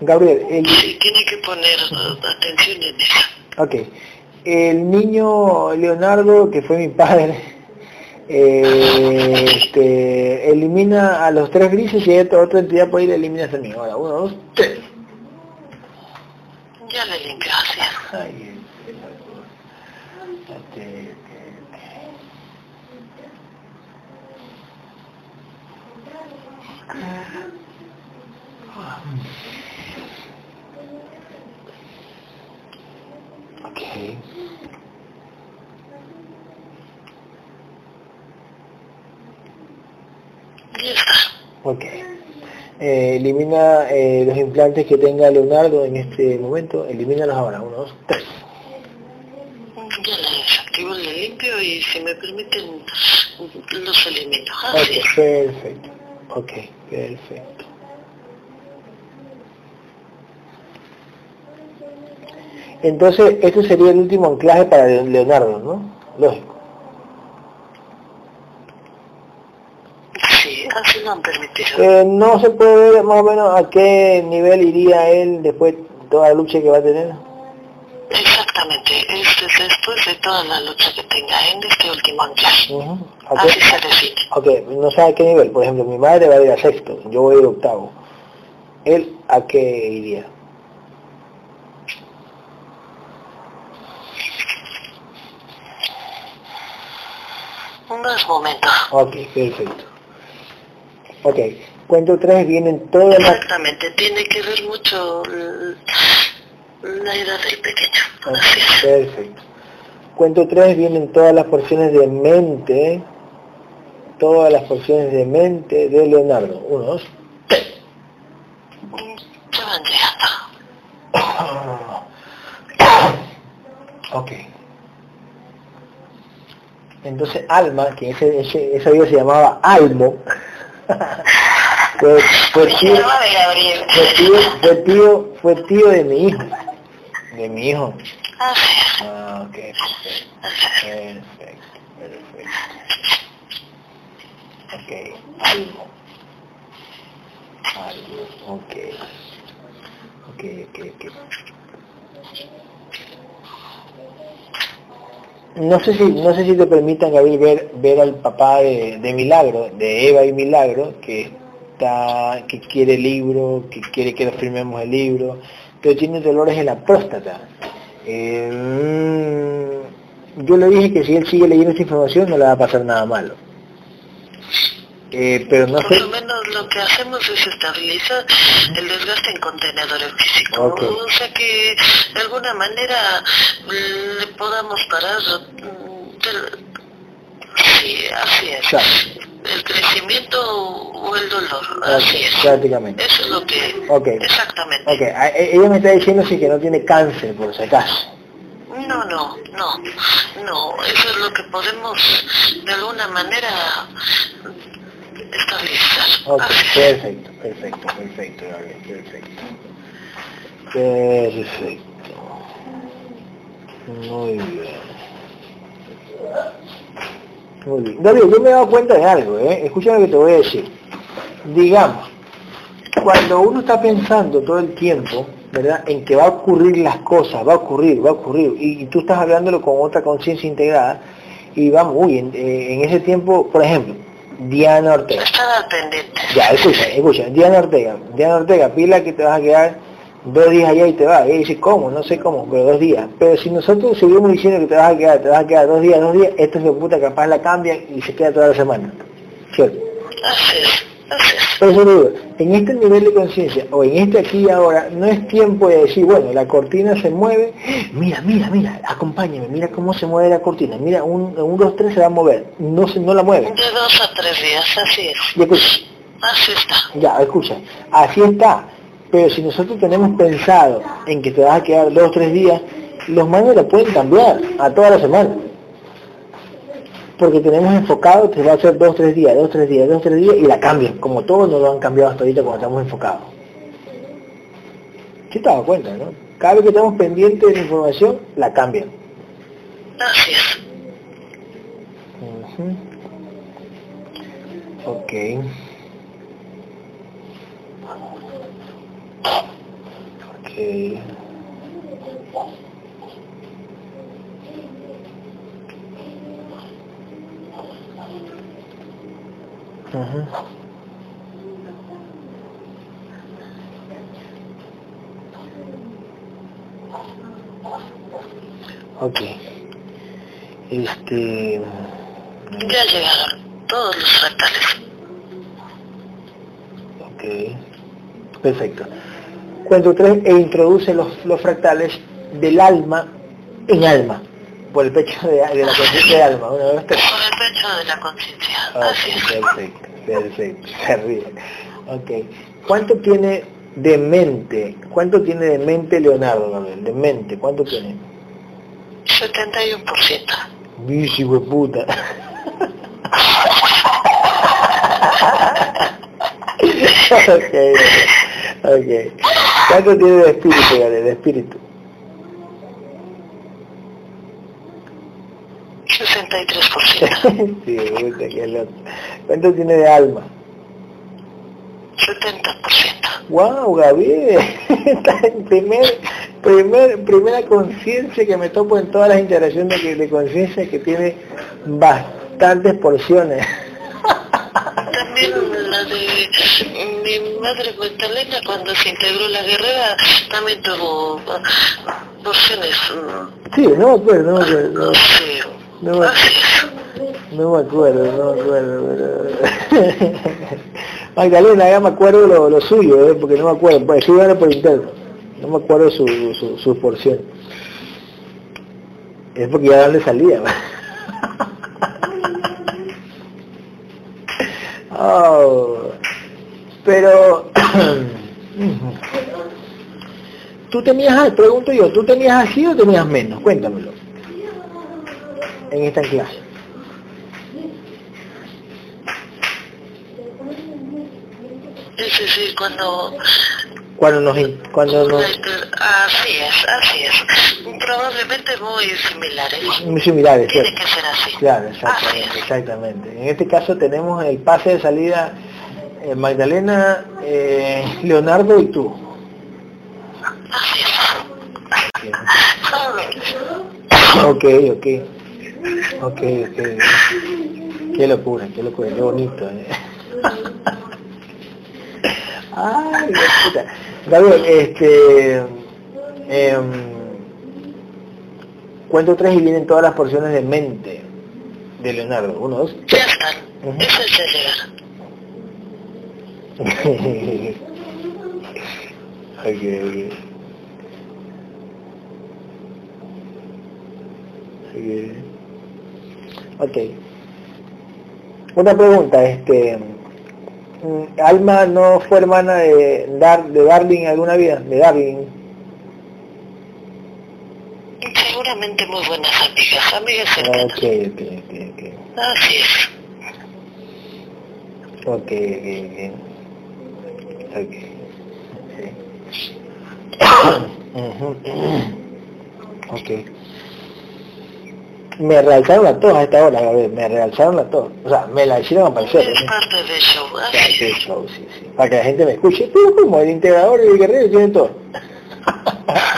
Gabriel. tiene que poner atención en eso. Ok. El niño Leonardo, que fue mi padre, *laughs* eh, este, elimina a los tres grises y hay otra, otra entidad por ir elimina a mí. Ahora, uno, dos, tres. Ya le limpió, Ay, Okay. Ok. Eh, elimina eh, los implantes que tenga Leonardo en este momento. Elimínalos ahora. Uno, dos, tres. Ya la desactivo, le limpio y si me permiten los elimino. Ah, ok, perfecto. Ok, perfecto. Entonces, este sería el último anclaje para Leonardo, ¿no? Lógico. Sí, así lo han permitido. Eh, no se puede ver más o menos a qué nivel iría él después de toda la lucha que va a tener. Exactamente, este es después de toda la lucha que tenga en este último anclaje. Así se define. Ok, no sé a qué nivel, por ejemplo, mi madre va a ir a sexto, yo voy a ir a octavo. ¿Él a qué iría? Unos momentos. Ok, perfecto. Ok, cuento tres, vienen todas las... Exactamente, tiene que ver mucho la edad del pequeño. perfecto. Cuento tres, vienen todas las porciones de mente, todas las porciones de mente de Leonardo. Uno, dos, tres. Ya van llegando. *coughs* ok. Entonces Alma, que ese, ese, ese se llamaba Almo, *laughs* Fue, fue, tío, fue, tío, fue tío, fue tío de mi hijo. De mi hijo. Ah, ok, perfecto. Perfecto, perfecto. Ok, algo. Algo, ok. Ok, ok, ok. No sé si, no sé si te permitan, Gabriel, ver, ver al papá de, de Milagro, de Eva y Milagro, que está, que quiere el libro, que quiere que lo firmemos el libro, pero tiene dolores en la próstata. Eh, yo le dije que si él sigue leyendo esta información no le va a pasar nada malo. Eh, pero no Por lo menos lo que hacemos es estabilizar el desgaste en contenedores físicos. O sea que de alguna manera le podamos parar. Sí, así es. El crecimiento o el dolor. Así es. Prácticamente. Eso es lo que... Okay. Exactamente. Okay. E, ella me está diciendo sí que no tiene cáncer, por si acaso. No, no, no, no, eso es lo que podemos de alguna manera estabilizar. Ok, perfecto, perfecto, perfecto, perfecto. Perfecto. Muy bien. Muy bien. Yo me he dado cuenta de algo, ¿eh? Escucha lo que te voy a decir. Digamos, cuando uno está pensando todo el tiempo, ¿verdad? En que va a ocurrir las cosas, va a ocurrir, va a ocurrir, y, tú estás hablándolo con otra conciencia integrada, y vamos, uy, en, eh, en, ese tiempo, por ejemplo, Diana Ortega. Ya, escucha, escucha, Diana Ortega, Diana Ortega, pila que te vas a quedar dos días allá y te vas. Y dice, ¿cómo? No sé cómo, pero dos días. Pero si nosotros seguimos diciendo que te vas a quedar, te vas a quedar dos días, dos días, esto es de puta capaz la cambian y se queda toda la semana. ¿Cierto? Así es. Por eso digo, en este nivel de conciencia, o en este aquí y ahora, no es tiempo de decir, bueno, la cortina se mueve, mira, mira, mira, acompáñame, mira cómo se mueve la cortina, mira, un, un dos, tres se va a mover, no se, no la mueve. De dos a tres días, así es. Y escucha, así está. Ya, escucha, así está, pero si nosotros tenemos pensado en que te vas a quedar dos o tres días, los manos la pueden cambiar a toda la semana porque tenemos enfocado que va a ser dos, tres días, dos, tres días, dos, tres días, y la cambian, como todos nos lo han cambiado hasta ahorita cuando estamos enfocados. ¿Sí te das cuenta, no? Cada vez que estamos pendientes de la información, la cambian. Así es. Ok. Ok. Ok. Este... Ya llegaron todos los fractales. Ok. Perfecto. Cuento tres e introduce los, los fractales del alma en alma por el pecho de, de la conciencia de alma. Una vez Por el pecho de la conciencia. Así es. Perfecto, perfecto. *laughs* Se ríe. Ok. ¿Cuánto tiene de mente? ¿Cuánto tiene de mente Leonardo, Gabriel? De mente, ¿cuánto tiene? 71%. Bici, puta. *laughs* ok, ok. ¿Cuánto tiene de espíritu, Gabriel? De espíritu. 63%. *laughs* sí, me gusta que loco. ¿Cuánto tiene de alma? 70%. ¡Wow, Gabriel! Está en primer, primer, primera conciencia que me topo en todas las interacciones de, de conciencia que tiene bastantes porciones. *laughs* También la de mi madre Magdalena cuando se integró la guerrera también tuvo porciones. Sí, no acuerdo, no me acuerdo. No. Sí. No me, no me acuerdo, no me acuerdo, pero... *laughs* Magdalena, ya me acuerdo lo, lo suyo, ¿eh? porque no me acuerdo, pues escríbanlo por interno, no me acuerdo su, su, su porción. Es porque ya dónde salía. *laughs* oh, pero *clears throat* tú tenías, pregunto yo, ¿tú tenías así o tenías menos? Cuéntamelo en esta clase. Es decir, cuando... Cuando nos... Cuando nos... Así es, así es. Probablemente muy similares. Muy similares. Tiene que ser así. Claro, exactamente, exactamente. En este caso tenemos el pase de salida eh, Magdalena, eh, Leonardo y tú. Así es. Ok, *laughs* ok. Ok, ok. Qué locura, qué locura, qué bonito. ¿eh? Ay, puta. Gabriel, este... Eh, cuento tres y vienen todas las porciones de mente de Leonardo. Uno, dos, Ya están. Eso es llegar. *laughs* ok, ok. Ok. Una pregunta, este, mm, ¿Alma no fue hermana de, Dar, de Darling alguna vida? De Darling. Seguramente muy buenas amigas, amigas cercanas. Ok, ok, ok, ok. Así es. Ok, ok, ok. Ok *coughs* *coughs* me realzaron a todos a esta hora, Gabriel, me realzaron a todos. O sea, me la hicieron aparecer. Es parte del show, así es. show, sí, sí. Para que la gente me escuche. Tú como el integrador y el guerrero tienen todo. *laughs*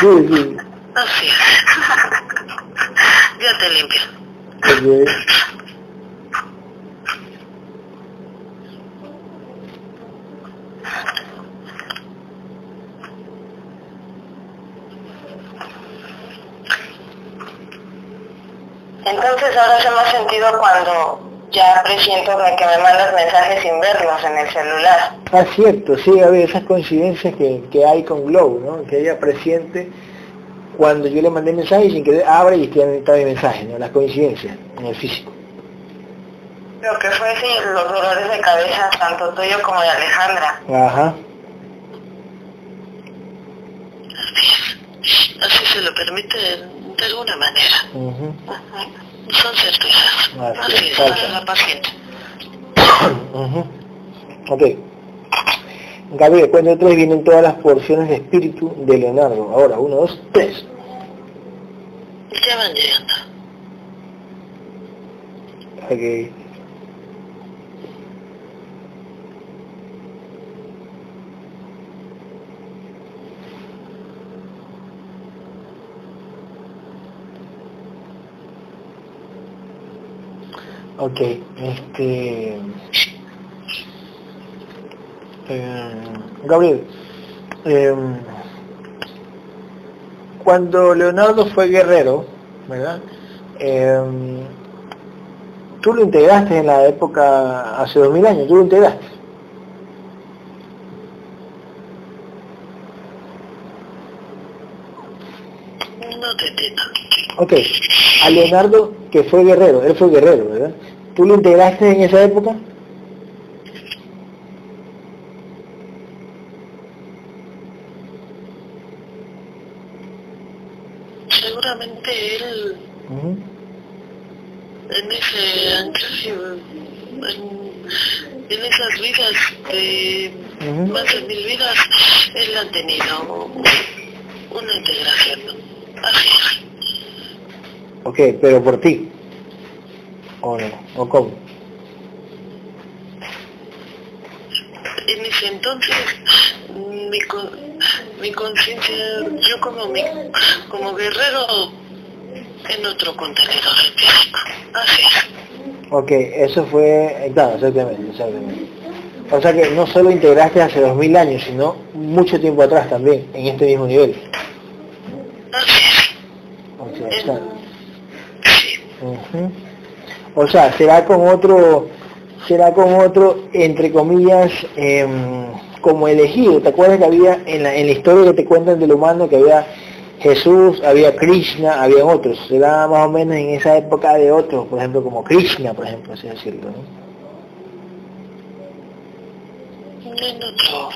sí, sí. Así es. Ya te limpio. Okay. Entonces ahora hace más sentido cuando ya presiento que me mandas mensajes sin verlos en el celular. Ah, cierto, sí, a ver, esas coincidencias que, que hay con Glow, ¿no? Que ella presiente cuando yo le mandé mensaje sin que abre y está mi mensaje, ¿no? Las coincidencias en el físico. Lo que fue sí, los dolores de cabeza, tanto tuyo como de Alejandra. Ajá. Así se lo permite de alguna manera. Son certezas. Así, es, para la paciente. *coughs* Ok. Gabriel, cuando tres vienen todas las porciones de espíritu de Leonardo. Ahora, uno, dos, tres. Ya van llegando. Ok. Ok, este... Eh, Gabriel, eh, cuando Leonardo fue guerrero, ¿verdad? Eh, tú lo integraste en la época, hace dos mil años, tú lo integraste. No te entiendo. Ok, a Leonardo que fue guerrero, él fue guerrero, ¿verdad? ¿Tú lo integraste en esa época? Seguramente él, en ese anclaje, en, esas vidas de más de mil vidas, él ha tenido una integración. Así es. Ok, pero por ti. ¿O no? ¿O cómo? En ese entonces, mi, mi conciencia, yo como, mi, como guerrero, en otro contenedor físico. Así. Ok, eso fue, claro, exactamente, exactamente. O sea que no solo integraste hace dos mil años, sino mucho tiempo atrás también, en este mismo nivel. Así es. O sea, o sea, será con otro, será con otro, entre comillas, em, como elegido. ¿Te acuerdas que había en la, en la historia que te cuentan del humano que había Jesús, había Krishna, había otros? Será más o menos en esa época de otros, por ejemplo, como Krishna, por ejemplo, así decirlo, ¿no? En otro.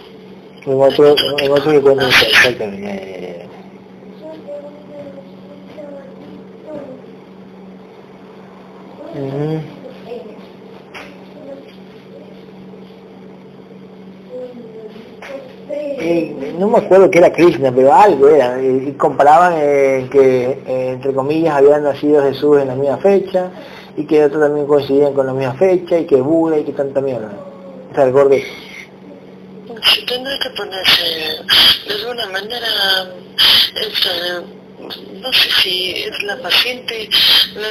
En otro, en otro que cuentan exactamente. Eh, no me acuerdo que era Krishna, pero algo era. Y comparaban eh, que, eh, entre comillas, habían nacido Jesús en la misma fecha, y que otros también coincidían con la misma fecha, y que Buda, y que tanta mierda. O sea, el gordo. Si que ponerse de alguna manera, no sé si es la paciente, la,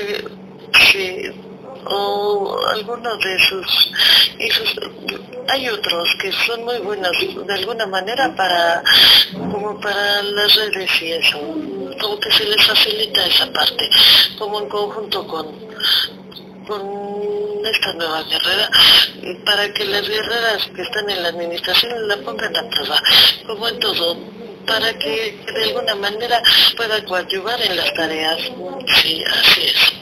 o algunos de sus hijos hay otros que son muy buenos de alguna manera para como para las redes y eso como que se les facilita esa parte como en conjunto con con esta nueva guerrera para que las guerreras que están en la administración la pongan a prueba como en todo para que de alguna manera pueda coadyuvar en las tareas. Sí, así es.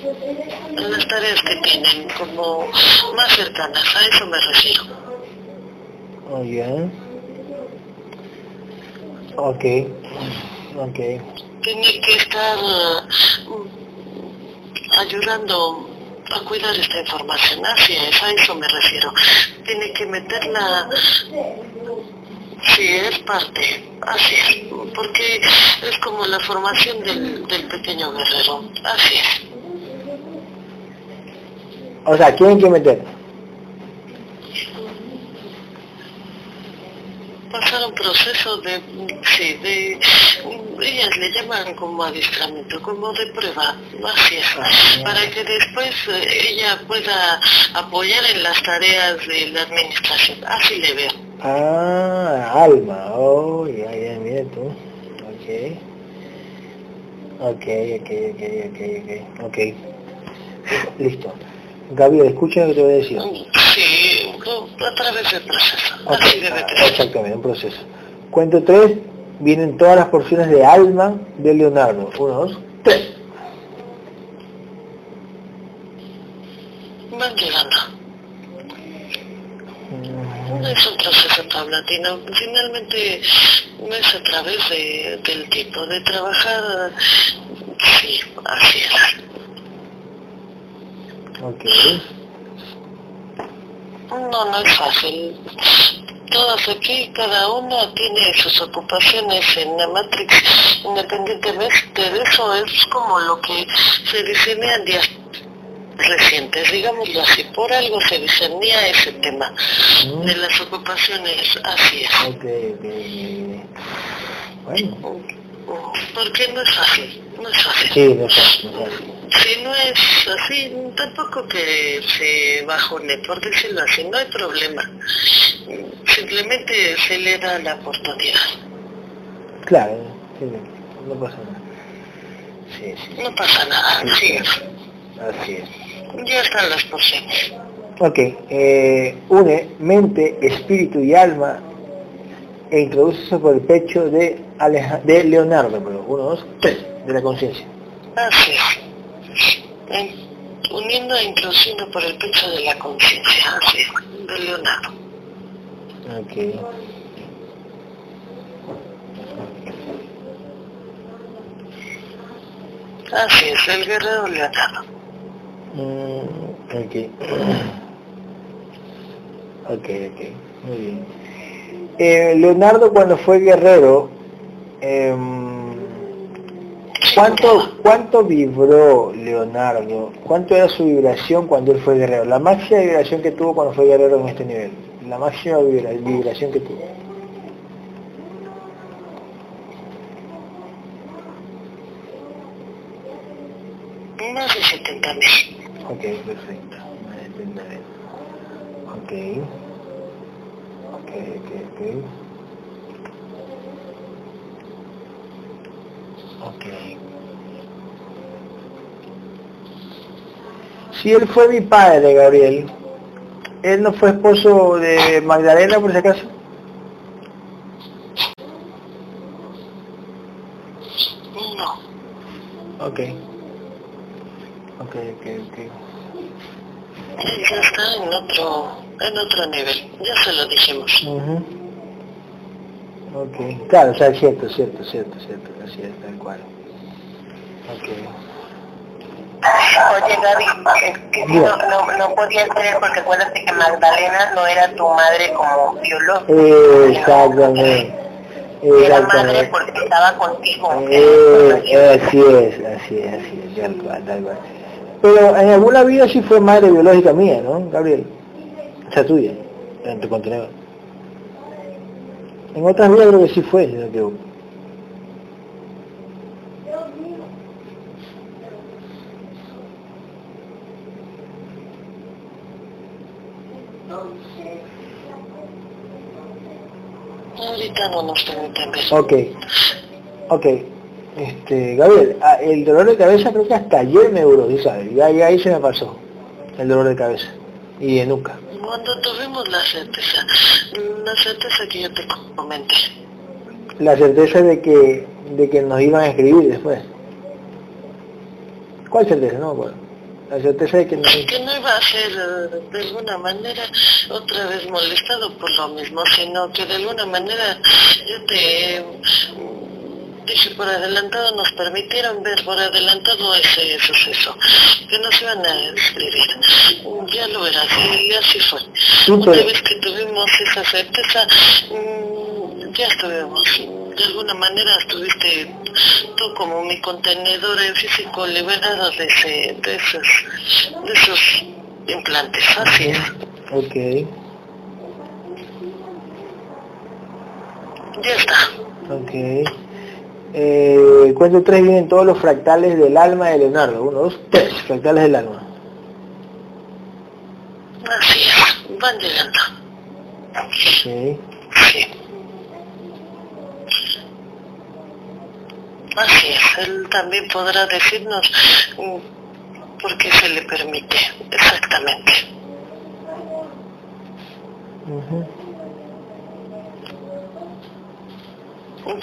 En las tareas que tienen como más cercanas, a eso me refiero. Muy bien. Ok, ok. Tiene que estar uh, ayudando a cuidar esta información, así es, a eso me refiero. Tiene que meterla Sí, es parte, así es, porque es como la formación del, del pequeño guerrero, así es. O sea, ¿quién que meter? Pasar un proceso de, sí, de, ellas le llaman como adiestramiento, como de prueba, así es, ah, para que después eh, ella pueda apoyar en las tareas de la administración, así le veo. Ah, alma. Oh, ya, ya, mira tú. Ok. Ok, ok, ok, ok, ok. Ok. Listo. Gabriel, escucha lo que te voy a decir. Sí, a través del proceso. Okay. exactamente, un proceso. Cuento tres, vienen todas las porciones de alma de Leonardo. Uno, dos, tres. Van llegando. No es un proceso paulatino, finalmente no es a través de, del tipo de trabajar, sí, así es. Ok. No, no es fácil. Todas aquí, cada una tiene sus ocupaciones en la Matrix, independientemente de eso, es como lo que se diseña en días recientes, digámoslo así, por algo se discernía ese tema mm. de las ocupaciones, así es. Okay, okay. Bueno. Porque no es fácil, no es fácil. Sí, no es fácil. Si no es así, tampoco que se bajone, por decirlo así, no hay problema. Simplemente se le da la oportunidad. Claro, sí, no pasa nada. Sí, sí. No pasa nada, sí. Así es. Ya están las porciones. Ok, eh, une mente, espíritu y alma e introduce por el pecho de, de Leonardo, pero uno, dos, tres, de la conciencia. Así es. uniendo e introduciendo por el pecho de la conciencia, así es, de Leonardo. Ok. Así es, el guerrero Leonardo. Mm, ok. *clears throat* Ok, ok. Muy bien. Eh, Leonardo cuando fue guerrero, eh, ¿cuánto, ¿cuánto vibró Leonardo? ¿Cuánto era su vibración cuando él fue guerrero? La máxima vibración que tuvo cuando fue guerrero en este nivel. La máxima vibración que tuvo. Más de 70 mil. Ok, perfecto. Ok. Ok, ok, ok. Ok. Si él fue mi padre, Gabriel, ¿él no fue esposo de Magdalena por si acaso? No. Ok. Ok, ok, ok. Ya está en otro, en otro nivel, ya se lo dijimos. Ok, claro, o sea, es cierto, cierto, cierto, cierto, así es, tal cual. Ok. Oye Gaby, que si no, no, no podía ser porque acuérdate que Magdalena no era tu madre como biológica. Exactamente. de la madre porque estaba contigo. Eh, así es, así es, así es, tal cual, tal cual. Pero en alguna vida sí fue madre biológica mía, ¿no, Gabriel? O sea, tuya, en tu contenedor. En otras vidas creo que sí fue, si no me equivoco. Ver. Ok, ok. Este, Gabriel, ah, el dolor de cabeza creo que hasta ayer me duró, ¿sabes? Ya, ya ahí se me pasó el dolor de cabeza y de nuca. Cuando tuvimos la certeza, la certeza que yo te comenté. La certeza de que, de que nos iban a escribir después. ¿Cuál certeza? No me La certeza de que no... Que no iba a ser eh, de alguna manera otra vez molestado por lo mismo, sino que de alguna manera yo te dije por adelantado, nos permitieron ver por adelantado ese suceso, que nos iban a escribir. Ya lo verás, y así fue. Una vez que tuvimos esa certeza, mm, ya estuvimos. De alguna manera estuviste tú como mi contenedor en físico liberado de, ese, de, esos, de esos implantes. Así es. Ok. Ya está. Ok. Eh, cuento tres vienen todos los fractales del alma de Leonardo. Uno, dos, tres fractales del alma. Así es, van llegando. Sí. Sí. Así es, él también podrá decirnos mm, por qué se le permite, exactamente.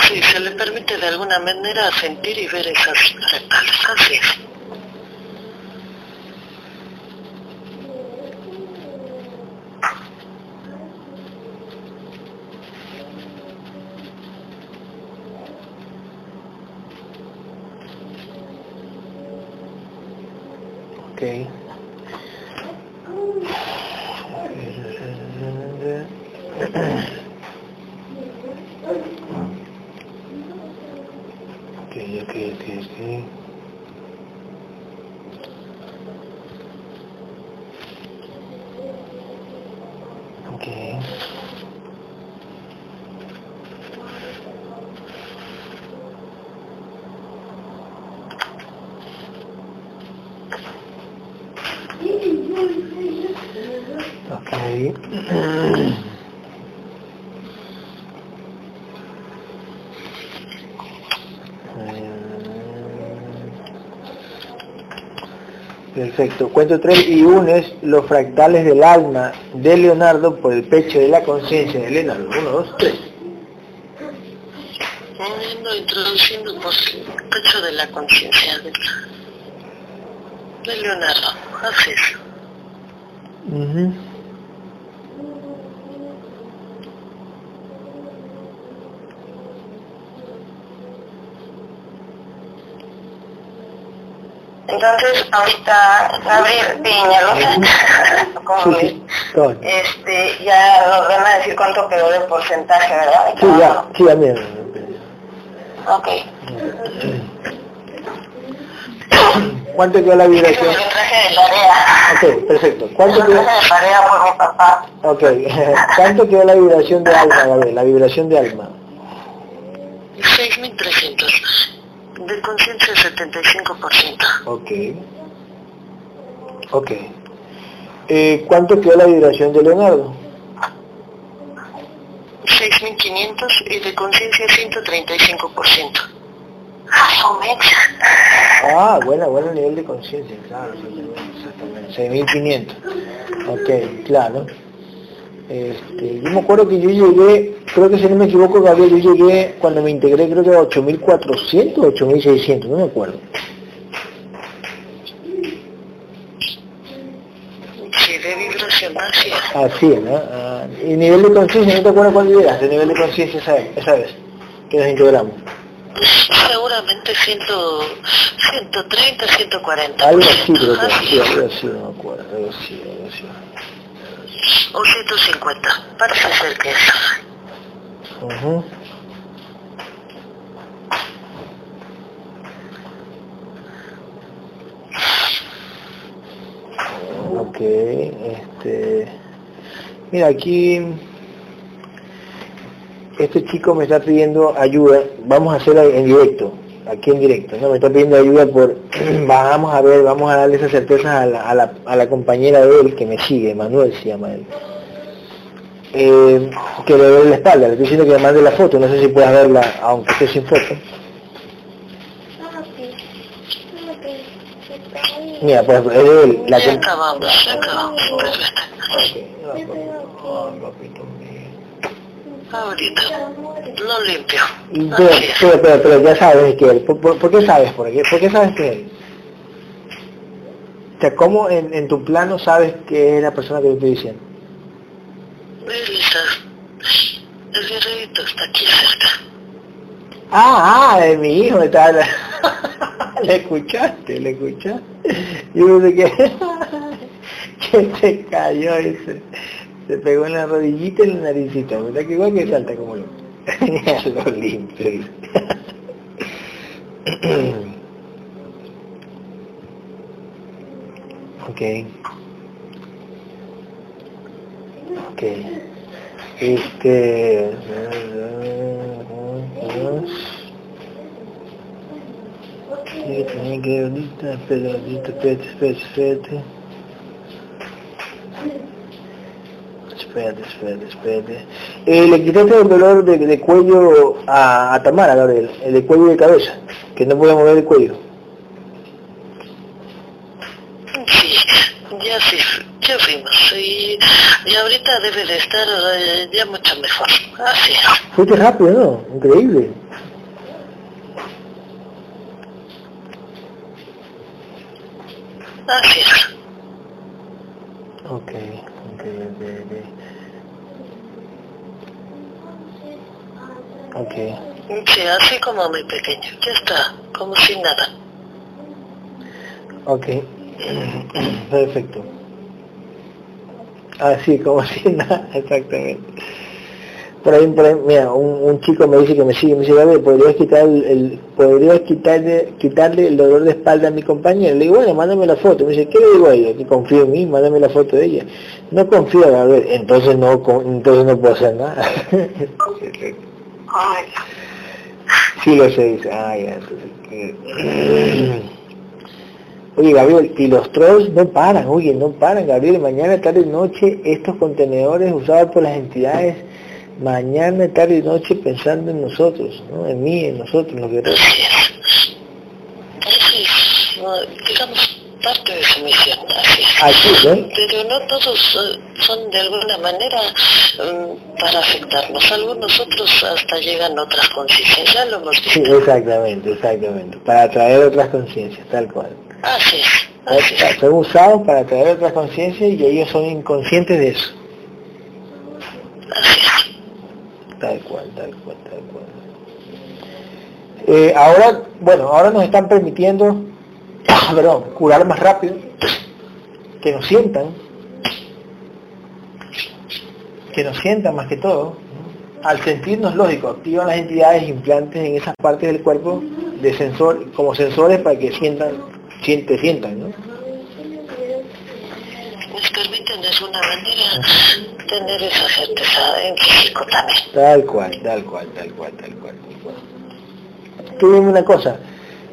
Sí, se le permite de alguna manera sentir y ver esas retales, así es. Perfecto. Cuento tres y unes los fractales del alma de Leonardo por el pecho de la conciencia de Leonardo. Uno, dos, tres. introduciendo por el pecho de la conciencia de, Leonardo. Así es. Entonces, ahorita Gabriel Piña, *laughs* como este, ya nos van a decir cuánto quedó de porcentaje, ¿verdad? Sí, ya, sí, ya bien. Ok. *coughs* ¿Cuánto quedó la vibración? Yo traje de tarea. Ok, perfecto. ¿Cuánto quedó? de tarea por mi papá. Ok. *laughs* ¿Cuánto quedó la vibración de alma, Gabriel? La vibración de alma. 6.300. De conciencia 75%. Ok. Ok. Eh, ¿Cuánto quedó la vibración de Leonardo? 6.500 y de conciencia 135%. Ah, buena, bueno nivel de conciencia, claro, exactamente. 6.500. Ok, claro. Este, yo me acuerdo que yo llegué, creo que si no me equivoco, Gabriel, yo llegué cuando me integré creo que a 8.400 o 8.600, no me acuerdo. Sí, de vibración, así es. ¿no? Ah, y nivel de conciencia, ¿no te acuerdas cuándo llegaste? nivel de conciencia esa, esa vez que nos integramos. Seguramente 100, 130, 140. Algo así creo que sí, algo así, no me acuerdo, algo así, algo así o 150. Parece ser que es. Uh -huh. Ok, este... Mira, aquí este chico me está pidiendo ayuda, vamos a hacerla en directo, aquí en directo, ¿no? me está pidiendo ayuda por, *clears throat* vamos a ver, vamos a darle esa certeza a la, a la, a la compañera de él que me sigue, Manuel se llama él. Eh, que le doy la espalda, le estoy diciendo que me mande la foto, no sé si puedas verla, aunque esté sin foto. Mira, pues es él, la que... Ahorita, lo limpio. Pero, pero, pero, ya sabes que él, ¿por, por, qué sabes por qué? ¿Por qué sabes que él? O sea, ¿cómo en, en tu plano sabes que es la persona que te estoy diciendo? Está. Ah, ah, de mi hijo está... *laughs* le escuchaste, le escuchaste. Yo no sé qué, que se cayó ese se pegó en la rodillita y en la naricita, ¿verdad? Que igual que salta como lo... *laughs* lo limpio. *clears throat* ok. Ok. Este... Que ahorita, espera, ahorita, espérate, espérate, espérate. espérate, espérate, espérate. Eh, le quitaste el dolor de, de cuello a, a, Tamara, Gabriel, el de cuello y de cabeza, que no podía mover el cuello. Sí, ya sí, ya fuimos. Y, y ahorita debe de estar eh, ya mucho mejor. Así es. Fuiste rápido, ¿no? Increíble. Así es. Ok, ok, ok, ok. Ok. Sí, así como muy pequeño, ya está, como sin nada. Ok, *coughs* perfecto. Así como *laughs* sin nada, exactamente. Por ahí, por ahí mira, un, un, chico me dice que me sigue, me dice, Gabriel, ¿podrías, quitar el, el, ¿podrías quitarle, quitarle el dolor de espalda a mi compañera? Le digo, bueno, mándame la foto. Me dice, ¿qué le digo a ella? Que confío en mí, mándame la foto de ella. No confío, Gabriel, entonces no, entonces no puedo hacer nada. *laughs* Sí lo sé, dice, ay, *clears throat* Oye, Gabriel, y los trolls no paran, oye, no paran, Gabriel, mañana, tarde y noche, estos contenedores usados por las entidades, mañana, tarde y noche pensando en nosotros, ¿no? En mí, en nosotros, los guerreros. digamos, parte de su misión. Así ¿eh? Pero no todos uh, son de alguna manera um, para afectarnos. Algunos otros hasta llegan a otras conciencias, ya lo hemos visto. Sí, exactamente, exactamente. Para atraer otras conciencias, tal cual. Así es. Así es. Son usados para atraer otras conciencias y ellos son inconscientes de eso. Así es. Tal cual, tal cual, tal cual. Eh, ahora, bueno, ahora nos están permitiendo *coughs* perdón, curar más rápido, que nos sientan, que nos sientan más que todo. Al sentirnos lógico, activan las entidades implantes en esas partes del cuerpo de sensor, como sensores para que sientan, siente, sientan, ¿no? Nos permiten de alguna manera tener esa certeza en físico también. Tal cual, tal cual, tal cual, tal cual. Tú dime una cosa,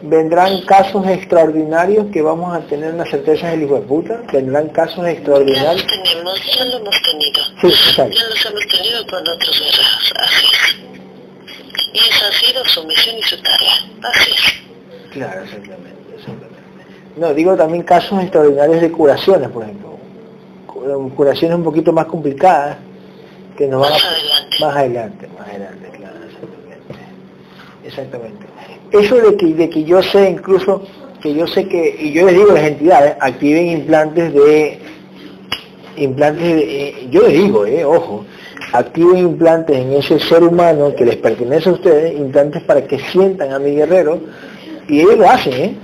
vendrán casos extraordinarios que vamos a tener una certeza del hijo de puta, vendrán casos extraordinarios. Ya los tenemos, ya lo hemos tenido. Sí, exacto. Ya los hemos tenido con otros guerreros, así es. Y esa ha sido su misión y su tarea, así es. Claro, exactamente. No, digo también casos extraordinarios de curaciones, por ejemplo. Curaciones un poquito más complicadas que nos más van a... Adelante. Más adelante, más adelante, claro, exactamente. Exactamente eso de que, de que yo sé incluso, que yo sé que, y yo les digo a las entidades, activen implantes de, implantes de, eh, yo les digo, eh, ojo, activen implantes en ese ser humano que les pertenece a ustedes, implantes para que sientan a mi guerrero, y ellos lo hacen, ¿eh?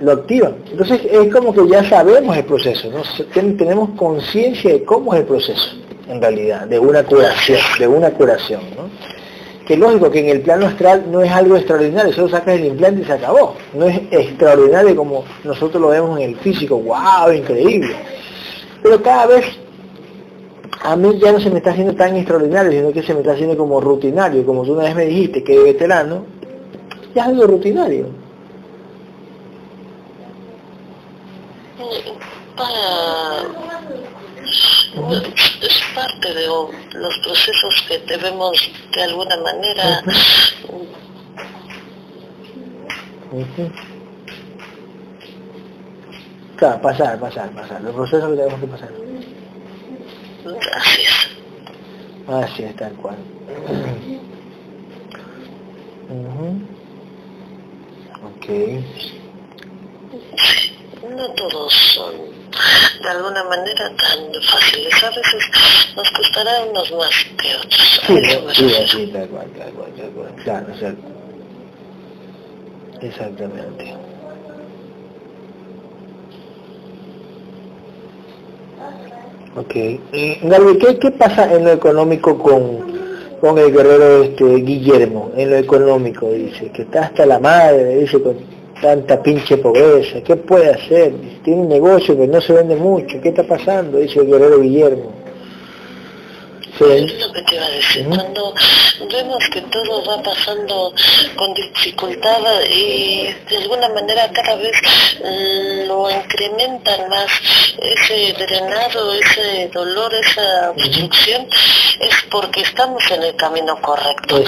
Lo activan. Entonces es como que ya sabemos el proceso, ¿no? tenemos conciencia de cómo es el proceso, en realidad, de una curación, de una curación, ¿no? que lógico que en el plano astral no es algo extraordinario, solo sacas el implante y se acabó. No es extraordinario como nosotros lo vemos en el físico, wow, increíble. Pero cada vez a mí ya no se me está haciendo tan extraordinario, sino que se me está haciendo como rutinario, como tú una vez me dijiste que veterano, ya es algo rutinario. Es parte de los procesos que debemos de alguna manera Claro, pasar, pasar, pasar. Los procesos que tenemos que pasar. Gracias. Así es, tal cual. Ok. No todos son de alguna manera tan fáciles. A veces nos costará unos más que otros. Sí, sí, sí, tal cual, tal cual, tal cual. Claro. Exactamente. Ok. Gaby, ¿qué, ¿qué pasa en lo económico con, con el guerrero este Guillermo? En lo económico, dice, que está hasta la madre, dice, con tanta pinche pobreza. ¿Qué puede hacer? Tiene un negocio que no se vende mucho. ¿Qué está pasando? Dice el guerrero Guillermo. Es lo que te iba a decir. Cuando vemos que todo va pasando con dificultad y de alguna manera cada vez mm, lo incrementan más ese drenado, ese dolor, esa obstrucción, es porque estamos en el camino correcto.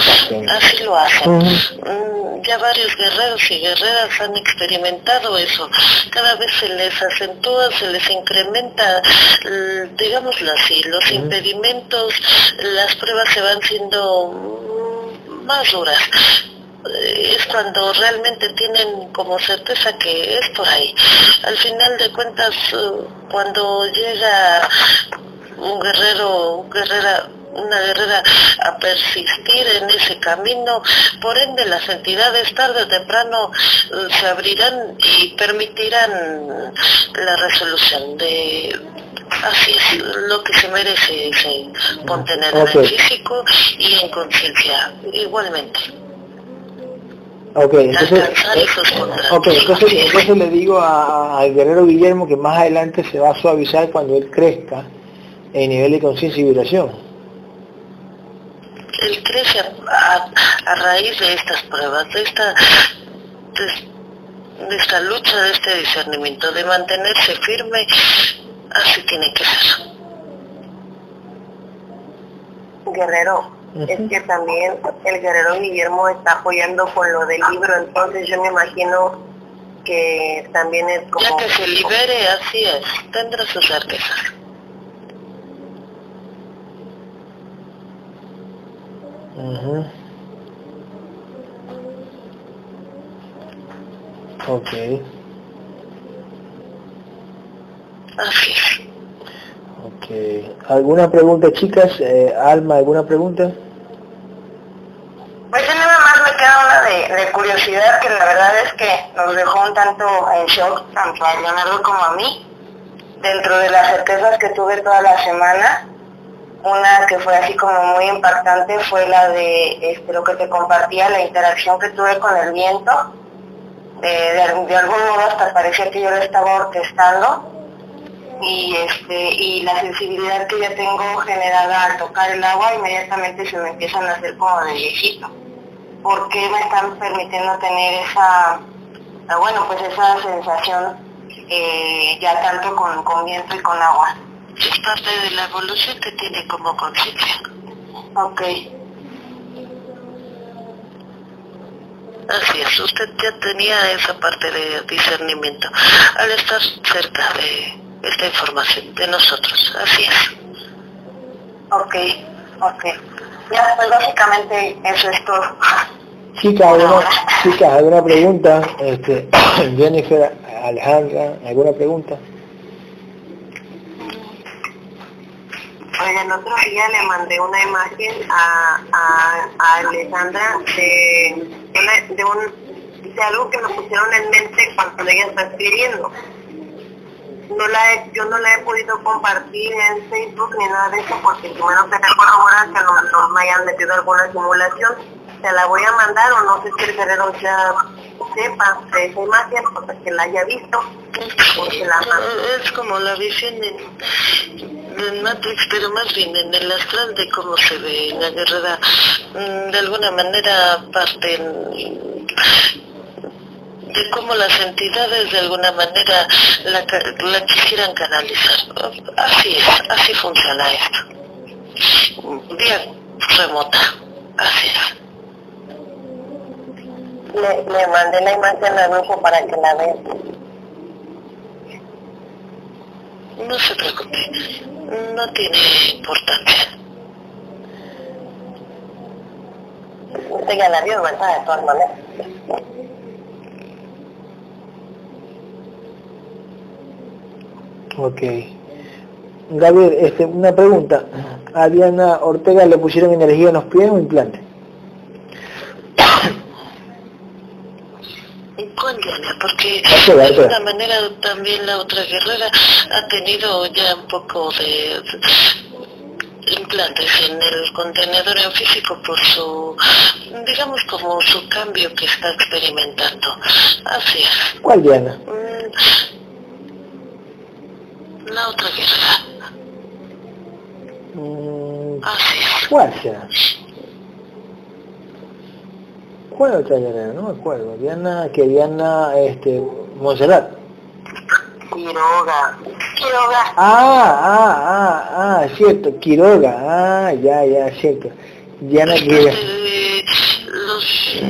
Así lo hacen. Mm, ya varios guerreros y guerreras han experimentado eso. Cada vez se les acentúa, se les incrementa, mm, digámoslo así, los impedimentos las pruebas se van siendo más duras. Es cuando realmente tienen como certeza que es por ahí. Al final de cuentas, cuando llega un guerrero, guerrera, una guerrera a persistir en ese camino, por ende las entidades tarde o temprano se abrirán y permitirán la resolución de Así es, lo que se merece es eh, contener en el físico y en conciencia, igualmente. Ok, entonces, okay, entonces, entonces le digo al guerrero Guillermo que más adelante se va a suavizar cuando él crezca en nivel de conciencia y vibración. Él crece a, a, raíz de estas pruebas, de esta, de esta lucha, de este discernimiento, de mantenerse firme Así tiene que ser. Guerrero, es que también el guerrero Guillermo está apoyando con lo del libro, entonces yo me imagino que también es como... Ya que se libere, así es, tendrá sus certezas. Uh Okay. Ok. ¿Alguna pregunta, chicas? Eh, Alma, ¿alguna pregunta? Pues nada más me queda una de, curiosidad que la verdad es que nos dejó un tanto en shock, tanto a Leonardo como a mí. Dentro de las certezas que tuve toda la semana, una que fue así como muy impactante fue la de este, lo que te compartía, la interacción que tuve con el viento. de, de, algún modo hasta parecía que yo lo estaba orquestando. Y este y la sensibilidad que ya tengo generada al tocar el agua inmediatamente se me empiezan a hacer como de viejito. ¿por qué me están permitiendo tener esa ah, bueno pues esa sensación eh, ya tanto con, con viento y con agua es parte de la evolución que tiene como conciencia ok Así es, usted ya tenía esa parte de discernimiento al estar cerca de, esta información de nosotros. Así es. Ok, ok. Ya, pues básicamente eso es todo. Chica, ¿alguna, chica, ¿alguna pregunta? Este, *clears throat* Jennifer, Alejandra, ¿alguna pregunta? Oiga, el otro día le mandé una imagen a, a, a Alejandra de, de, un, de algo que me pusieron en mente cuando ella está escribiendo no la he, yo no la he podido compartir en Facebook ni nada de eso porque primero que corroborar que no, me hayan metido alguna simulación. Se la voy a mandar o no sé si el guerrero ya sepa de esa imagen, porque que la haya visto. es como la visión en, Matrix, pero más bien en el astral de cómo se ve la guerrera. Mm, de alguna manera parten de cómo las entidades de alguna manera la, la quisieran canalizar. Así es, así funciona esto. Bien remota, así es. Le, le mandé la imagen al grupo para que la vean. No se preocupe, no tiene importancia. Usted ya la vio, ¿verdad? De todas maneras. Ok. Gabriel, este, una pregunta. ¿A Diana Ortega le pusieron energía en los pies o implante? *coughs* con Diana, porque de alguna manera también la otra guerrera ha tenido ya un poco de implantes en el contenedor en físico por su, digamos como su cambio que está experimentando. Así es. ¿Cuál Diana? Mm, la otra guerrera. Mm, Así es. ¿Cuál será? No me acuerdo. Diana, que Diana, este, Monserrat. Quiroga. Quiroga. Ah, ah, ah, ah, cierto, Quiroga. Ah, ya, ya, cierto. Diana Quiroga. De los,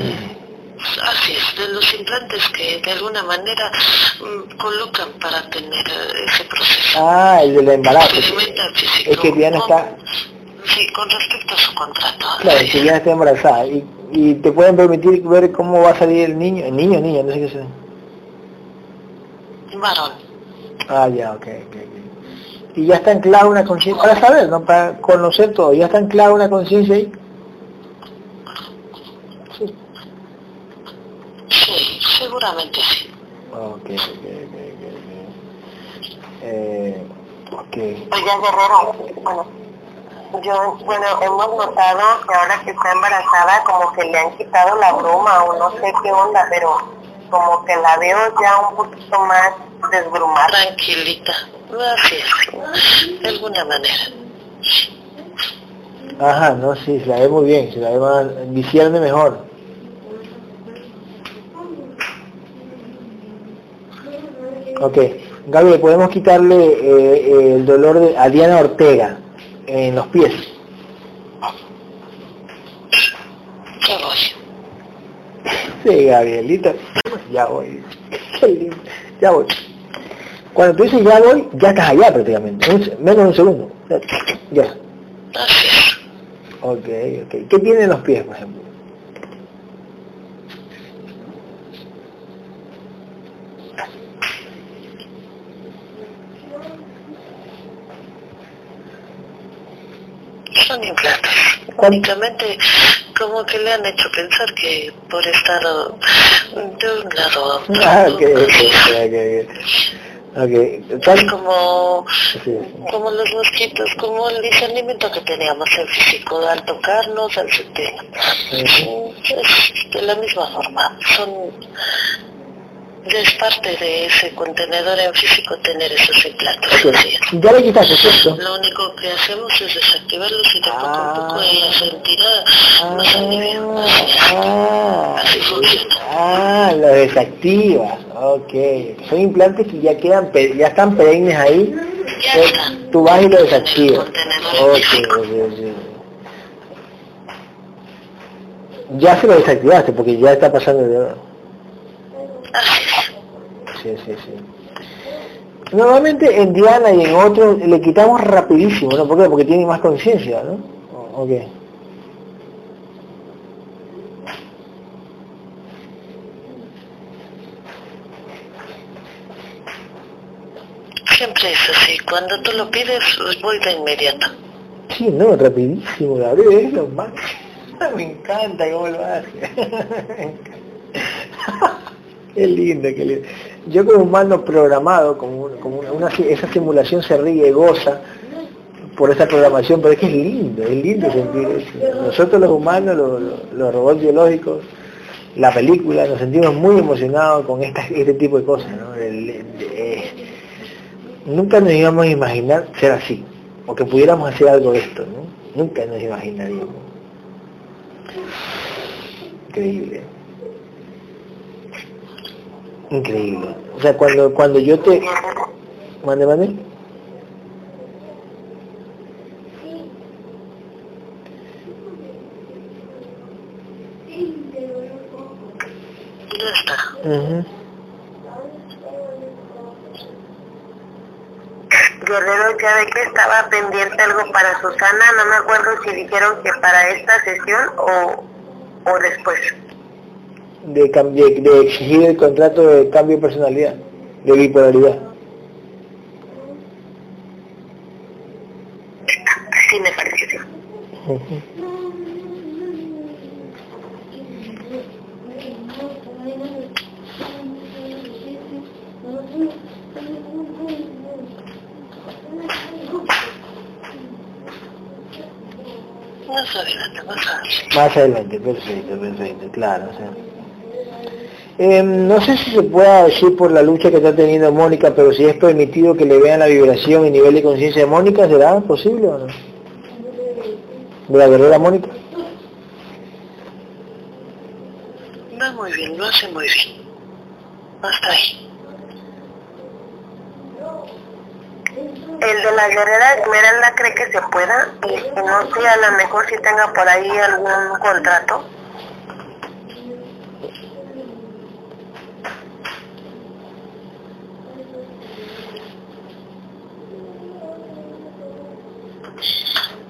así es, de los implantes que de alguna manera mm, colocan para tener eh, ese proceso. Ah, el del embarazo. Es que Diana está, Sí, con respecto a su contrato. claro, que Diana está embarazada. Y, y te pueden permitir ver cómo va a salir el niño, el niño, niña, no sé qué sea. Varón. Ah, ya, ok, ok. Y ya está anclada una conciencia, para saber, ¿no? Para conocer todo, ya está anclada una conciencia ahí. Sí. Sí, seguramente sí. Ok, ok, ok, ok. ok. Eh, ok. Oiga, Guerrero, bueno, yo, bueno, hemos notado que ahora que está embarazada como que le han quitado la bruma o no sé qué onda, pero como que la veo ya un poquito más desbrumada. Tranquilita. Así es. De alguna manera. Ajá, no, sí, se la ve muy bien, se la ve más, discierne mejor. Ok, Gabriel, podemos quitarle eh, eh, el dolor de, a Diana Ortega en los pies. Ya voy. Sí, Gabrielita, ya voy. Ya voy. Cuando tú dices ya voy, ya estás allá prácticamente, menos de un segundo. Ya. Es. Ok, ok. ¿Qué tienen los pies, por ejemplo? Son implantes. Únicamente como que le han hecho pensar que por estar de un lado a otro. Ah, Es ¿cuál- como, Sí. como los mosquitos, como el discernimiento que teníamos en físico, al tocarnos, al sentir. Es de la misma forma, son es parte de ese contenedor en físico tener esos implantes. Ya le quitaste, ¿cierto? Lo único que hacemos es desactivarlos y de poco a poco Ah. ella sentirá más alivio. Así. Ah, Así funciona. ah, lo desactivas, ok. Son implantes que ya quedan, ya están perennes ahí, Ya eh, está. tú vas y lo desactivas. Ya se lo desactivaste porque ya está pasando de hora. Así. Sí, sí, sí. Normalmente en Diana y en otros le quitamos rapidísimo, ¿no? ¿Por qué? Porque tienen más conciencia, ¿no? O- Ok. Siempre es así. Cuando tú lo pides, voy de inmediato. Sí, no, rapidísimo, Gabriel, es lo más. *laughs* Me encanta cómo lo hace. *laughs* qué lindo, qué lindo. Yo como humano programado, como, como una, esa simulación se ríe, goza por esa programación, pero es que es lindo, es lindo sentir eso. Nosotros los humanos, los, los- robots biológicos, la película, nos sentimos muy emocionados con este tipo de cosas. ¿no? nunca nos íbamos a imaginar ser así, o que pudiéramos hacer algo de esto, ¿no? Nunca nos imaginaríamos. Increíble. Increíble. O sea, cuando, cuando yo te... Mande, mande. Uh Guerrero ya de que estaba pendiente algo para Susana, no me acuerdo si dijeron que para esta sesión o, o después. De, de exigir el contrato de cambio de personalidad, de bipolaridad. Sí, me parece sí. Más adelante, más adelante. Más adelante, perfecto, perfecto, claro. O sea. Eh, no sé si se pueda decir por la lucha que está teniendo Mónica, pero si es permitido que le vean la vibración y nivel de conciencia de Mónica, ¿será posible o no? ¿De la guerrera Mónica? Va muy bien, lo hace muy bien. Hasta ahí. el de la guerrera Esmeralda cree que se pueda y no sé, a lo mejor si tenga por ahí algún contrato.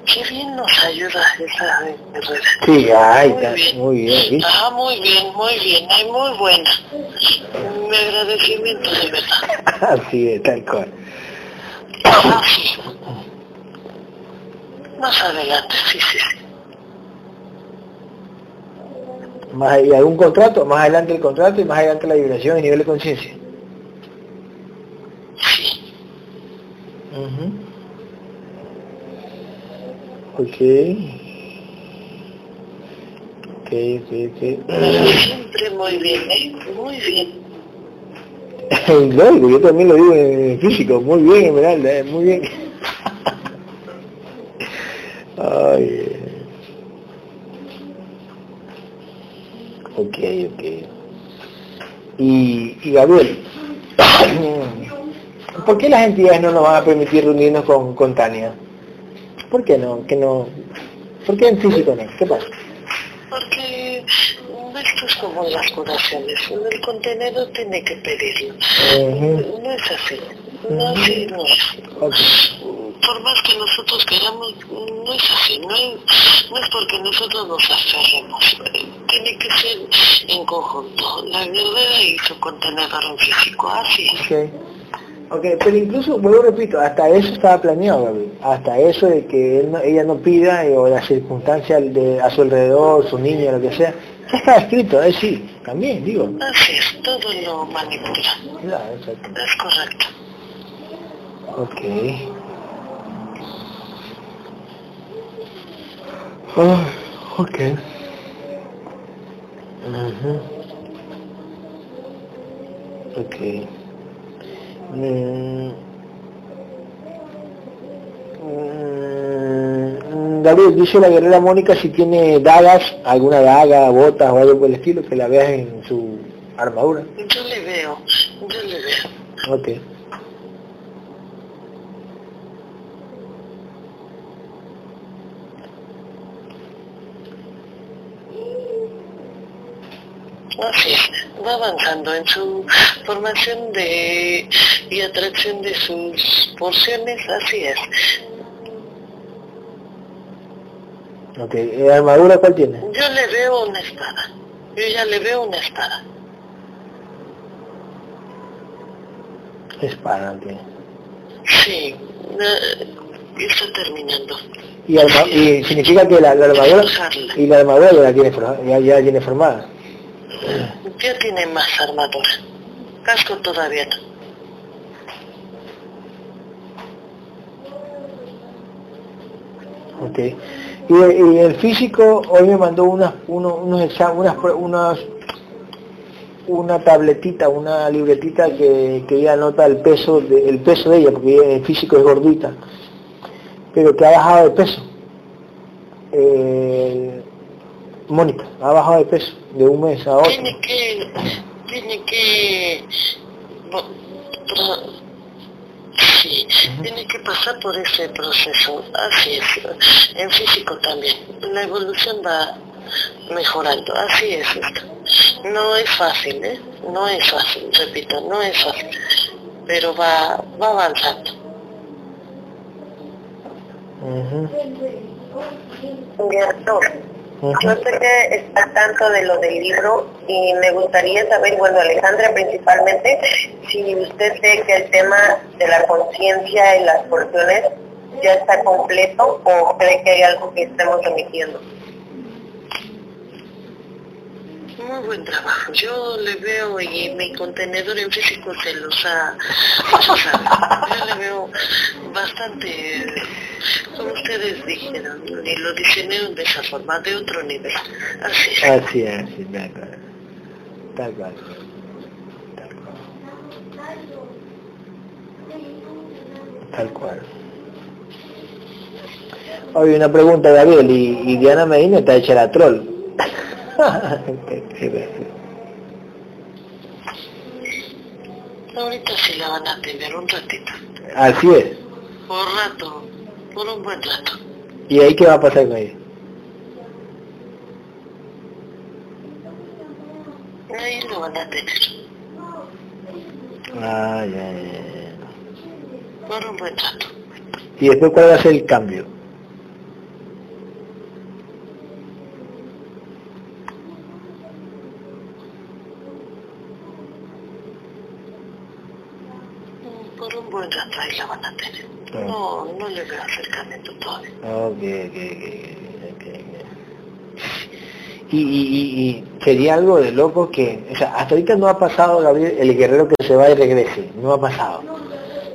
Qué bien nos ayuda esa guerrera. Sí, ay, muy bien. Muy bien Ajá, muy bien, muy bien, ay, muy buena. Mi agradecimiento de verdad. *laughs* Así es, tal cual. Más adelante, sí, sí, sí. Más, ¿Y algún contrato? Más adelante el contrato y más adelante la vibración y nivel de conciencia. Sí. Uh. Ok, ok, ok. Siempre muy bien, ¿eh? Muy bien. *laughs* Lógico, yo también lo digo en físico, muy bien Esmeralda, eh, muy bien. Ay. Ok, ok. Y, y Gabriel, *coughs* ¿por qué las entidades no nos van a permitir reunirnos con, con Tania? ¿Por qué no? ¿Que no? ¿Por qué en físico no? ¿Qué pasa? Porque las curaciones, el contenedor tiene que pedirlo. No es así, no así no es. Por más que nosotros queramos, no es así, no es, no es porque nosotros nos aferremos, tiene que ser en conjunto. La verdad y su contenedor en físico, así es. Ok, pero incluso, vuelvo repito, hasta eso estaba planeado, Gabriel. Hasta eso de que ella no pida, o las circunstancias de, a su alrededor, su niño, lo que sea, ya está escrito, ahí sí, también, digo. Así es, todo lo manipula. Claro, exacto. Es correcto. Ok. Oh, ok. Uh Ok. Mm. David, dice la guerrera Mónica si tiene dagas, alguna daga, botas o algo por el estilo, que la veas en su armadura. Yo le veo, yo le veo. Ok. Así es, va avanzando en su formación de y atracción de sus porciones, así es. Ok, ¿y armadura cuál tiene? Yo le veo una espada. Yo ya le veo una espada. Espada tiene. Sí, está terminando. ¿Y, y significa que la, armadura y la armadura ya la tiene, ya, ya tiene formada? Ya tiene más armadura. Casco todavía no. Okay. Y, el físico hoy me mandó unas, unos, unos, unas, unas una tabletita, una libretita que, que ella anota el peso, de, el peso de ella, porque en físico es gordita, pero que ha bajado de peso. Eh, Mónica, ha bajado de peso de un mes a otro. Tiene que, tiene que, sí, tiene que pasar por ese proceso, así es, en físico también. La evolución va mejorando, así es esto. No es fácil, ¿eh? No es fácil, repito, no es fácil, pero va, va avanzando. Uh yo sé que está tanto de lo del libro y me gustaría saber, bueno, Alejandra principalmente, si usted ve que el tema de la conciencia y las porciones ya está completo o cree que hay algo que estemos omitiendo. Muy buen trabajo. Yo le veo y mi contenedor en físico se los ha Yo le veo bastante, como ustedes dijeron, y lo diseñaron de esa forma, de otro nivel. Así es. Así es, sí, Tal cual. Tal cual. Hoy una pregunta, Gabriel, y, y Diana Medina está hecha la troll. *laughs* Ahorita sí la van a tener un ratito. Así es. Por rato, por un buen rato. ¿Y ahí qué va a pasar con ella? Ahí lo van a tener. Ah, ya, ya, ya. Por un buen rato. ¿Y después cuál va a ser el cambio? buen rato ahí la van a tener. No, no le veo acercamiento todavía. Ok, ok, y, y, y, sería algo de loco que, o sea, hasta ahorita no ha pasado, Gabriel, el guerrero que se va y regrese, no ha pasado.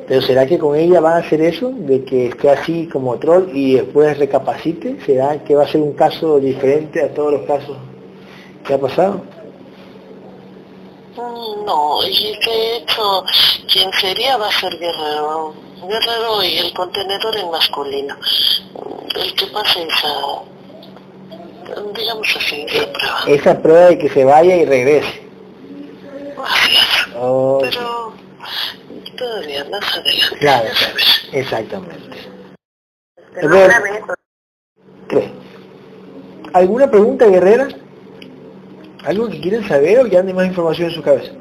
Pero ¿será que con ella van a hacer eso? De que esté así como troll y después recapacite? ¿Será que va a ser un caso diferente a todos los casos que ha pasado? No, y de hecho, quien sería va a ser Guerrero. Guerrero y el contenedor en masculino. El que pase esa, digamos así, esa prueba. Esa prueba de que se vaya y regrese. Oh, Pero todavía más adelante. Claro, exactamente. ¿Qué? ¿Alguna pregunta, Guerrera? ¿Algo que quieren saber o ya hay más información en su cabeza?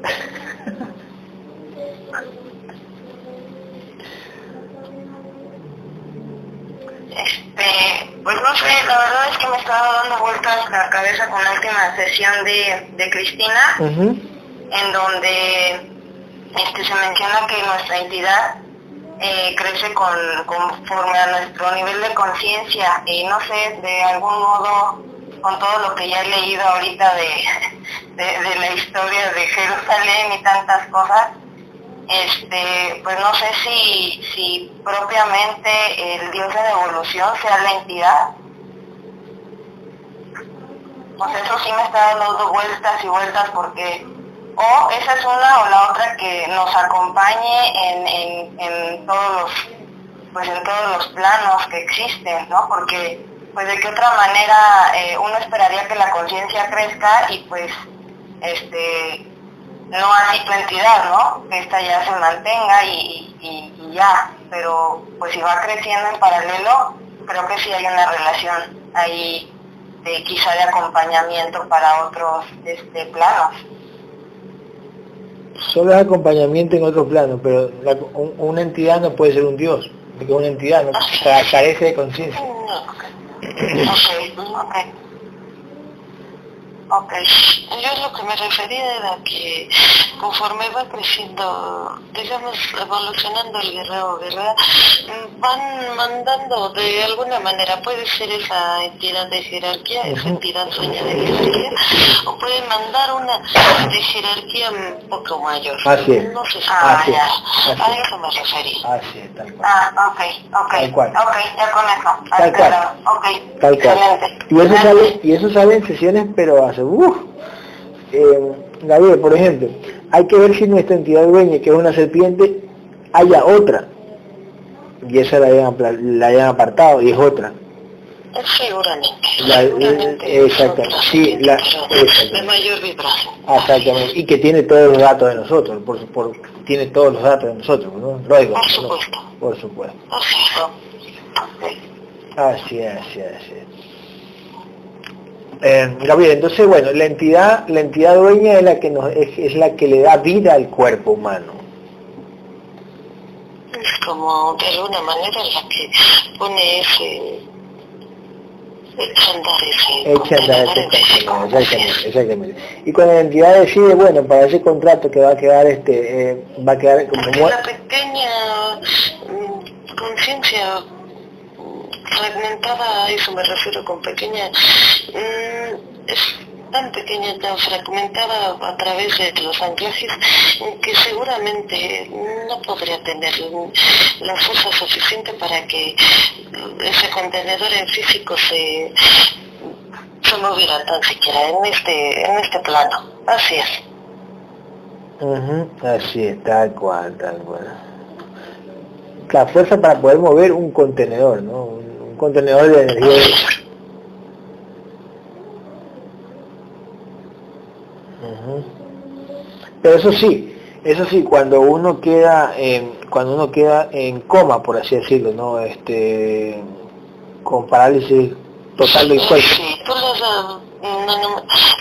Este, pues no sé, la verdad es que me estaba dando vueltas la cabeza con la última sesión de, de Cristina, en donde este, se menciona que nuestra entidad eh, crece con, conforme a nuestro nivel de conciencia y no sé, de algún modo con todo lo que ya he leído ahorita de, *laughs* de, la historia de Jerusalén y tantas cosas, este, pues no sé si, si propiamente el Dios de la evolución sea la entidad. Pues eso sí me está dando vueltas y vueltas porque o esa es una o la otra que nos acompañe en, en, en todos los pues en todos los planos que existen, ¿no? Porque pues de qué otra manera eh, uno esperaría que la conciencia crezca y pues este no así tu entidad, ¿no? Que esta ya se mantenga y, ya, pero pues si va creciendo en paralelo, creo que sí hay una relación ahí de quizá de acompañamiento para otros este, planos. Solo es acompañamiento en otros planos, pero una entidad no puede ser un dios, porque una entidad no, carece de conciencia. Ok, yo lo que me refería era que conforme va creciendo, digamos, evolucionando el guerrero guerrera, van mandando de alguna manera, puede ser esa entidad de jerarquía, esa entidad sueña de jerarquía, o pueden mandar una de jerarquía un poco mayor. Así es. No sé si ah, ya, a eso me refería. Así es, tal cual. Ah, ok, ok. Tal cual. Ok, ya con eso. Tal cual. Ok, tal cual. Y eso, sale, y eso sale en sesiones, pero hace, uff, eh, Gabriel, por ejemplo, hay que ver si nuestra entidad dueña, que es una serpiente, haya otra. Y esa la hayan, la hayan apartado y es otra. Seguramente. La, exactamente. Sí, la, de mayor vibración. Exactamente. Y que tiene todos los datos de nosotros, por, por tiene todos los datos de nosotros, ¿no? Luego, por supuesto. Por supuesto. Así es, así es, así es. Eh, Gabriel, entonces bueno, la entidad, la entidad dueña es la que nos, es, es la que le da vida al cuerpo humano. Es como de alguna manera la que pone ese echa andar ese echa andar exactamente, exactamente. Y cuando la entidad decide, bueno, para ese contrato que va a quedar este, eh, va a quedar como la pequeña mm, conciencia fragmentada, a eso me refiero con pequeña, mm, es tan pequeña, tan fragmentada a través de los anclajes que seguramente no podría tener la fuerza suficiente para que ese contenedor en físico se, moviera tan siquiera en este, en este plano. Así es. Así es, tal cual, tal cual. La fuerza para poder mover un contenedor, ¿no? Contenedor de energía. Pero eso sí, eso sí, cuando uno queda en, cuando uno queda en coma, por así decirlo, ¿no? Este, con parálisis total del cuerpo. Sí, tú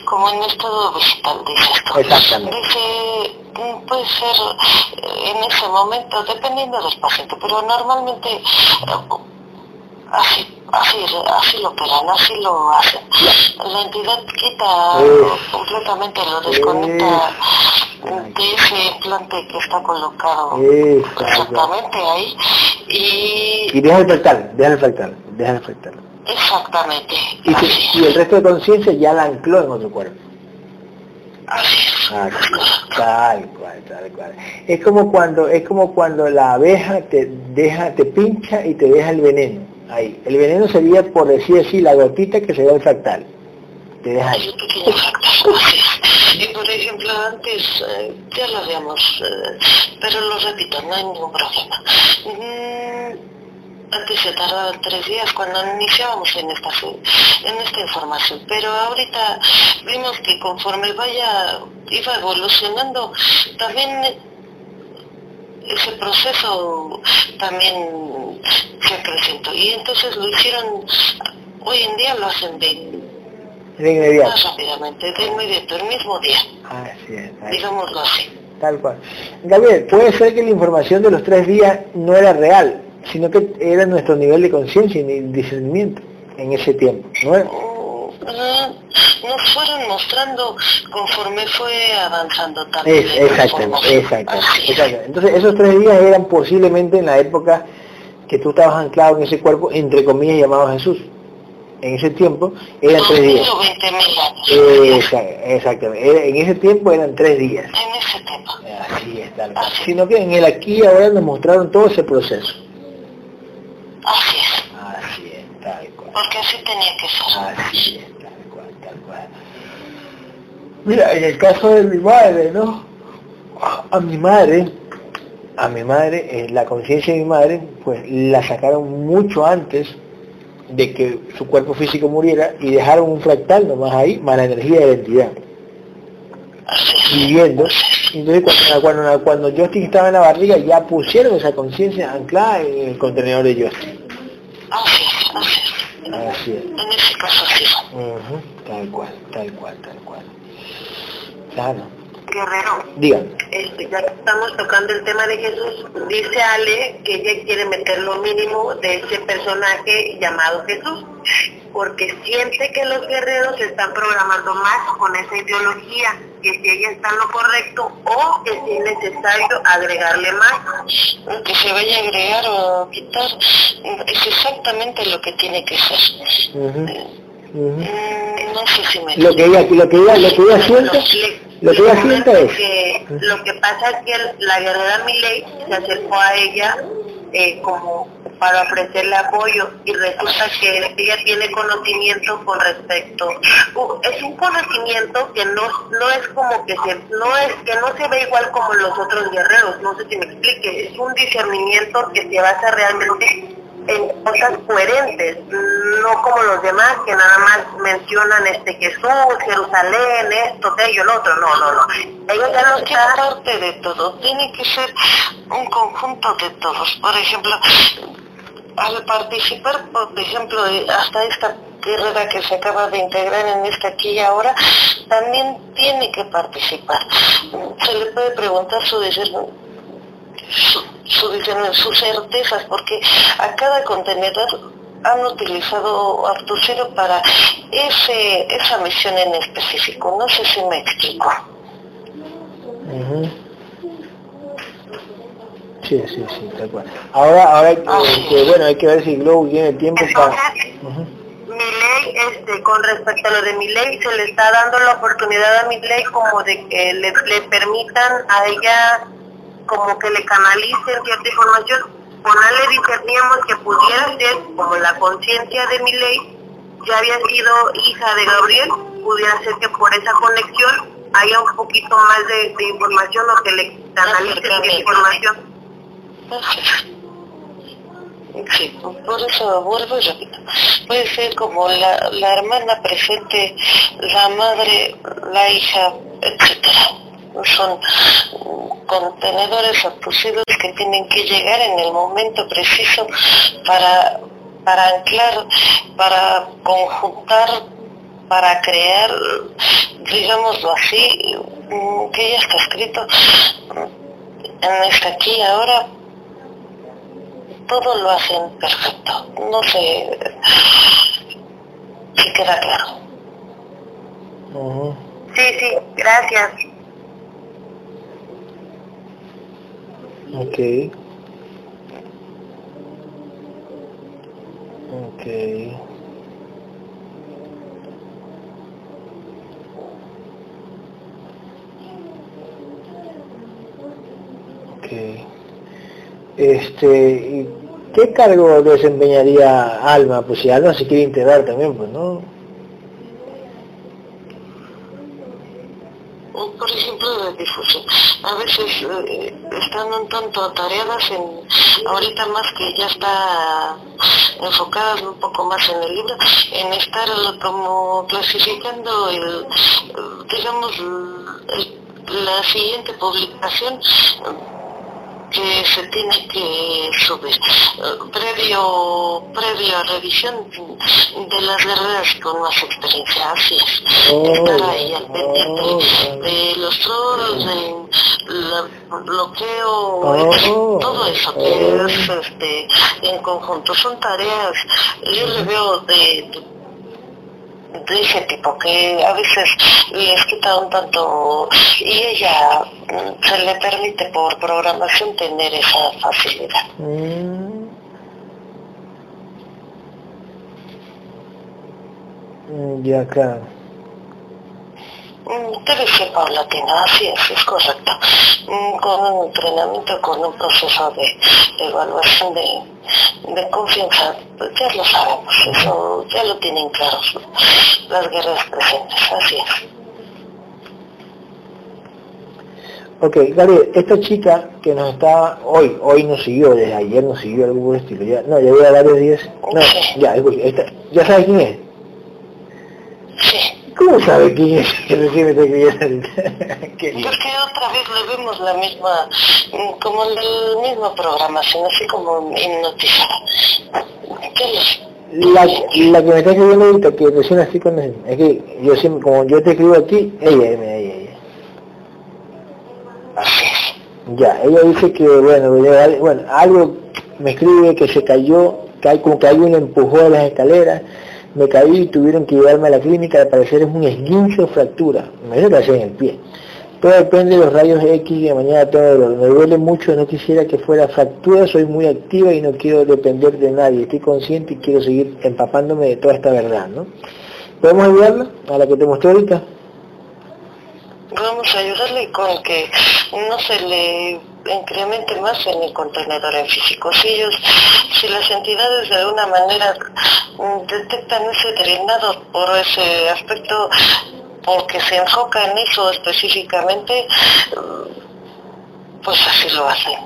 como en estado vegetal, dices Exactamente. Dice, mm, puede ser eh, en ese momento, dependiendo del paciente, pero normalmente eh, así, así, así lo operan, así lo hacen. La entidad quita completamente, lo desconecta de ese implante que está colocado exactamente ahí y... Y deja el fractal, deja el fractal, deja el fractal. Exactamente. Y, el resto de conciencia ya la ancló en otro cuerpo. Así ah, tal cual, tal cual. Es como cuando, es como cuando la abeja te deja, te pincha y te deja el veneno ahí. El veneno sería, por decir así, la gotita que se ve el fractal. Te deja ahí. Y por ejemplo, antes, eh, ya lo habíamos, eh, pero lo repito, no hay ningún problema. Mm, antes se tardaban tres días cuando iniciábamos en esta, en esta información, pero ahorita vimos que conforme vaya, iba evolucionando, también ese proceso también se acrecentó y entonces lo hicieron, hoy en día lo hacen de, inmediato. más rápidamente, de inmediato, el mismo día. Así es, Digámoslo así. Tal cual. Gabriel, puede ser que la información de los tres días no era real, sino que era nuestro nivel de conciencia y discernimiento en ese tiempo, ¿no? Nos fueron mostrando conforme fue avanzando también. exactamente, exactamente, Entonces esos tres días eran posiblemente en la época que tú estabas anclado en ese cuerpo, entre comillas, llamado Jesús. En ese tiempo eran tres días. exactamente. En ese tiempo eran tres días. En ese tiempo. Así es, tal Sino que en el aquí y ahora nos mostraron todo ese proceso. Así es. Así es, tal cual. Porque así tenía que ser. Así es. Mira, en el caso de mi madre, ¿no? A mi madre, a mi madre, eh, la conciencia de mi madre, pues la sacaron mucho antes de que su cuerpo físico muriera y dejaron un fractal nomás ahí, más la energía de identidad. Viviendo. Entonces cuando, cuando, cuando Justin estaba en la barriga ya pusieron esa conciencia anclada en el contenedor de Justin. Así es. En ese caso sí. Tal cual, tal cual, tal cual. Claro. Guerrero. Dígame. Este, ya estamos tocando el tema de Jesús, dice Ale que ella quiere meter lo mínimo de ese personaje llamado Jesús, porque siente que los guerreros se están programando más con esa ideología, que si ella está en lo correcto o que si es necesario agregarle más. Que se vaya a agregar o quitar es exactamente lo que tiene que ser. Mm, no sé si me lo que ella lo que ella lo que ella siente lo que ella es que, lo que pasa es que la guerrera Miley se acercó a ella eh, como para ofrecerle apoyo y resulta que ella tiene conocimiento con respecto uh, es un conocimiento que no no es como que se no es que no se ve igual como los otros guerreros no sé si me explique es un discernimiento que se basa realmente en cosas coherentes, no como los demás que nada más mencionan este Jesús, Jerusalén, esto, aquello, el otro, no, no, no. Ellos ya no está parte de todo, tiene que ser un conjunto de todos. Por ejemplo, al participar, por ejemplo, hasta esta guerrera que se acaba de integrar en esta aquí y ahora, también tiene que participar. Se le puede preguntar su deseo su, sus certezas, porque a cada contenedor han utilizado Artucero para ese, esa misión en específico. No sé si me explico. Sí, sí, sí, tal cual. Ahora, ahora ah, que, bueno, hay que ver si Globo tiene tiempo para... Mi ley, este, con respecto a lo de mi ley, se le está dando la oportunidad a mi ley como de que le, le permitan a ella como que le canalicen cierta información, con le discerníamos que pudiera ser, como la conciencia de mi ley ya había sido hija de Gabriel, pudiera ser que por esa conexión haya un poquito más de, información o que le canalicen esa información. Sí, por eso vuelvo y repito. Puede ser como la, la hermana presente, la madre, la hija, etcétera son contenedores abusivos que tienen que llegar en el momento preciso para, para anclar, para conjuntar, para crear, digámoslo así, mm, que ya está escrito en esta aquí ahora, todo lo hacen perfecto. No sé si queda claro. Sí, sí, gracias. Ok. Ok. Ok. Este, ¿qué cargo desempeñaría Alma? Pues si Alma se quiere integrar también, pues, ¿no? Por ejemplo, de difusión. A veces eh, están un tanto atareadas en, ahorita más que ya está enfocadas un poco más en el libro, en estar como clasificando el, digamos, la siguiente publicación que se tiene que subir eh, previo previo a revisión de las guerreras con más experiencia. Así es. Oh, estar ahí al pendiente oh, de los trolls del bloqueo oh, todo eso que es este en conjunto. Son tareas yo le veo de de ese tipo que a veces les quita un tanto y ella mm, se le permite por programación tener esa facilidad. Mm. Ya, claro. Mm, debe ser paulatina, así es, es correcto. Con un entrenamiento, con un proceso de evaluación de, de confianza, pues ya lo sabemos, eso ya lo tienen claro las guerras presentes, así es. Ok, Gabriel, esta chica que nos está, hoy, hoy nos siguió, desde ayer nos siguió algún estilo, ya, no, ya a varios días, no, ya, esta, ¿ya sabes quién es? Sí. ¿Cómo sabe quién es que recibe esta Porque otra vez le vemos la misma, como la misma programación, así como hipnotizada. ¿Qué es? La, la que me está escribiendo ahorita, que recién así con él, es que yo siempre, como yo te escribo aquí, ella, ella, ella, ella. Ya, ella dice que, bueno, bueno, algo me escribe que se cayó, que hay, como que alguien empujó a las escaleras, me caí y tuvieron que llevarme a la clínica, al parecer es un esguince o fractura, me que en el pie. Todo depende de los rayos X de mañana todo Me duele mucho, no quisiera que fuera fractura, soy muy activa y no quiero depender de nadie. Estoy consciente y quiero seguir empapándome de toda esta verdad, ¿no? ¿Podemos ayudarla a la que te mostré ahorita? Vamos a ayudarle con que no se le incremente más en el contenedor en físico. Si ellos, si las entidades de alguna manera mm, detectan ese drenado por ese aspecto, porque se enfoca en eso específicamente, mm, pues así lo hacen.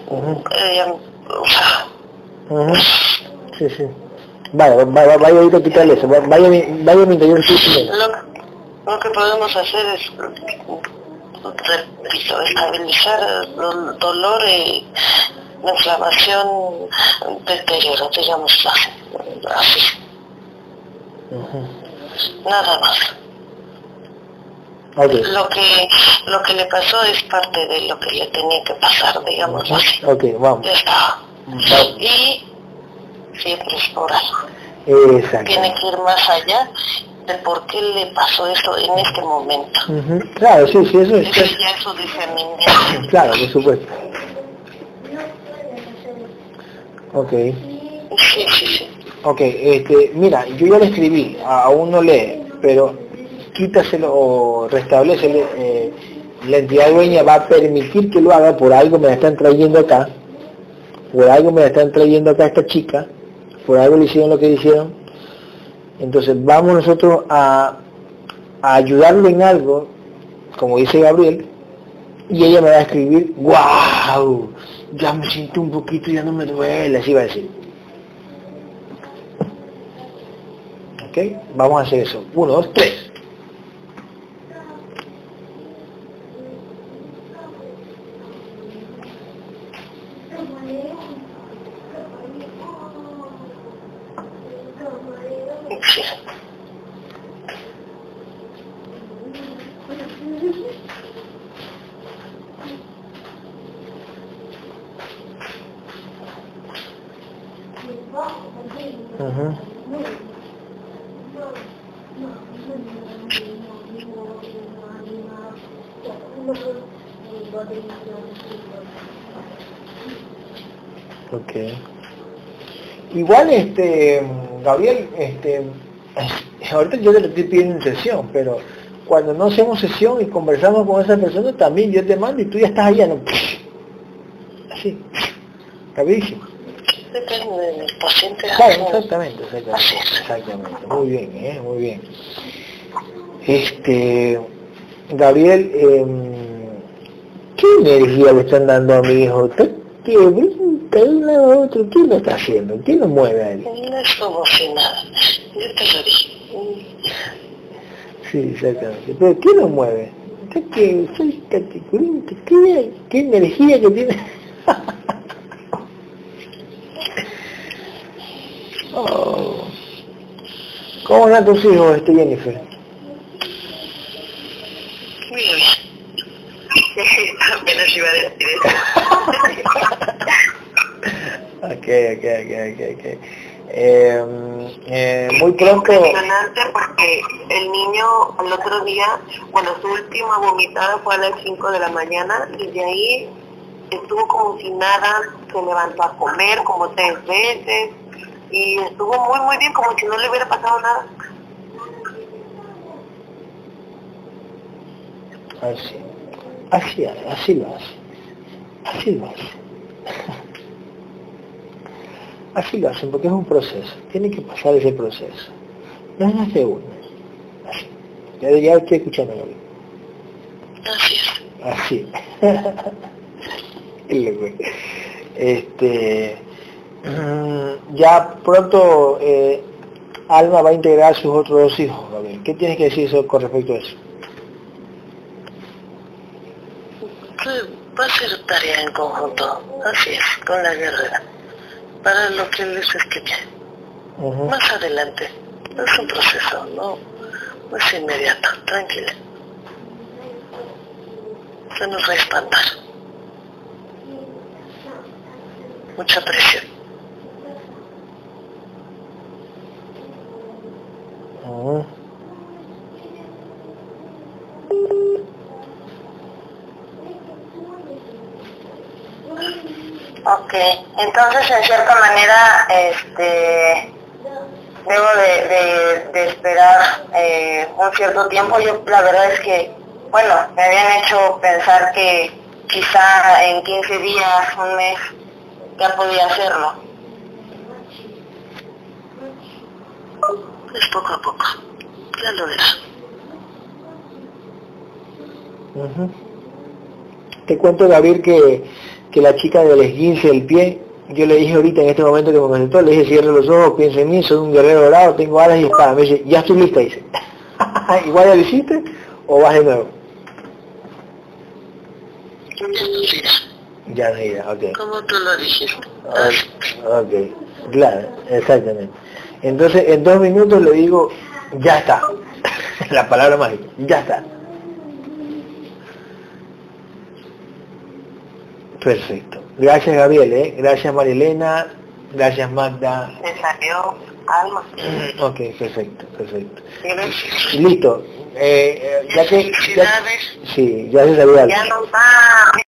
Eh, sí, sí. Vaya, vaya, vaya a ir a quitarle eso, vaya, vaya a mi interior. Lo, lo que podemos hacer es estabilizar el dolor y la inflamación, deterioro, digamos así. Nada más. Lo que lo que le pasó es parte de lo que le tenía que pasar, digamos así. Okay, vamos. Ya está. Y siempre es por algo. Tiene que ir más allá de por qué le pasó eso en este momento. Claro, sí, sí, eso es. Eso ya es su discernimiento. Claro, por supuesto. Ok. Sí, sí, sí. Ok, este, mira, yo ya le escribí, aún no lee, pero quítaselo o restablecele, eh, la entidad dueña va a permitir que lo haga, por algo me la están trayendo acá, por algo me la están trayendo acá esta chica, por algo le hicieron lo que hicieron, entonces vamos nosotros a, a ayudarlo en algo, como dice Gabriel, y ella me va a escribir, wow, ya me siento un poquito, ya no me duele, así va a decir. ¿Ok? Vamos a hacer eso. Uno, dos, tres. Igual, este, Gabriel, este, *clears throat* ahorita yo te lo estoy pidiendo sesión, pero cuando no hacemos sesión y conversamos con esa persona, también yo te mando y tú ya estás allá, ¿no? *clears throat* Así, *clears throat* rapidísimo. Depende del paciente. exactamente, exactamente, exactamente. Muy bien, ¿eh? muy bien. Este, Gabriel, eh, ¿qué energía le están dando a mi hijo? ¿Qué brinca de un lado a otro? ¿Qué lo está haciendo? ¿Qué lo mueve a él? No es como si nada. Yo te lo dije. Sí, exactamente. ¿Pero qué lo mueve? ¿Qué, soy ¿Qué, ¿Qué energía que tiene? *laughs* oh. ¿Cómo están tus hijos, este Jennifer? Muy bien. Apenas iba a decir eso. Ok, ok, ok, ok, ok. Eh, eh, muy pronto... Impresionante porque el niño al otro día, bueno, su última vomitada fue a las 5 de la mañana y de ahí estuvo como si nada, se levantó a comer como tres veces y estuvo muy muy bien como si no le hubiera pasado nada. Así, así, así lo hace, así lo hace. *laughs* Así lo hacen, porque es un proceso, tiene que pasar ese proceso. No es más de uno. Así. Ya, ya estoy escuchando Así. Así. *laughs* este, mm, ya pronto eh, Alma va a integrar a sus otros dos hijos, ¿Qué tienes que decir con respecto a eso? va a ser tarea en conjunto, así es, con la guerrera para lo que les escribí. Más adelante. Es un proceso, no, no es inmediato, tranquila. Se nos va a espantar. Mucha presión. Ok, entonces en cierta manera este debo de, esperar eh, un cierto tiempo. Yo la verdad es que, bueno, me habían hecho pensar que quizá en 15 días, un mes, ya podía hacerlo. Es poco a poco, ya lo verá. Te cuento, Gabriel, que, que la chica del esguince del pie, yo le dije ahorita en este momento que me contestó, le dije cierre los ojos, piensa en mí, soy un guerrero dorado, tengo alas y espada. Me dice, ya estoy lista, dice. *laughs* ¿Igual ya lo hiciste o vas de nuevo? Ya no irá, ok. Como tú lo dijiste. ok, claro, exactamente. Entonces, en dos minutos le digo, ya está. *laughs* La palabra mágica, ya está. Perfecto. Gracias Gabriel, ¿eh? gracias Marilena, gracias Magda. Se salió alma. Ok, perfecto, perfecto. Listo. Eh, eh, ya que, ya, sí, ya se salió algo. Ya no va.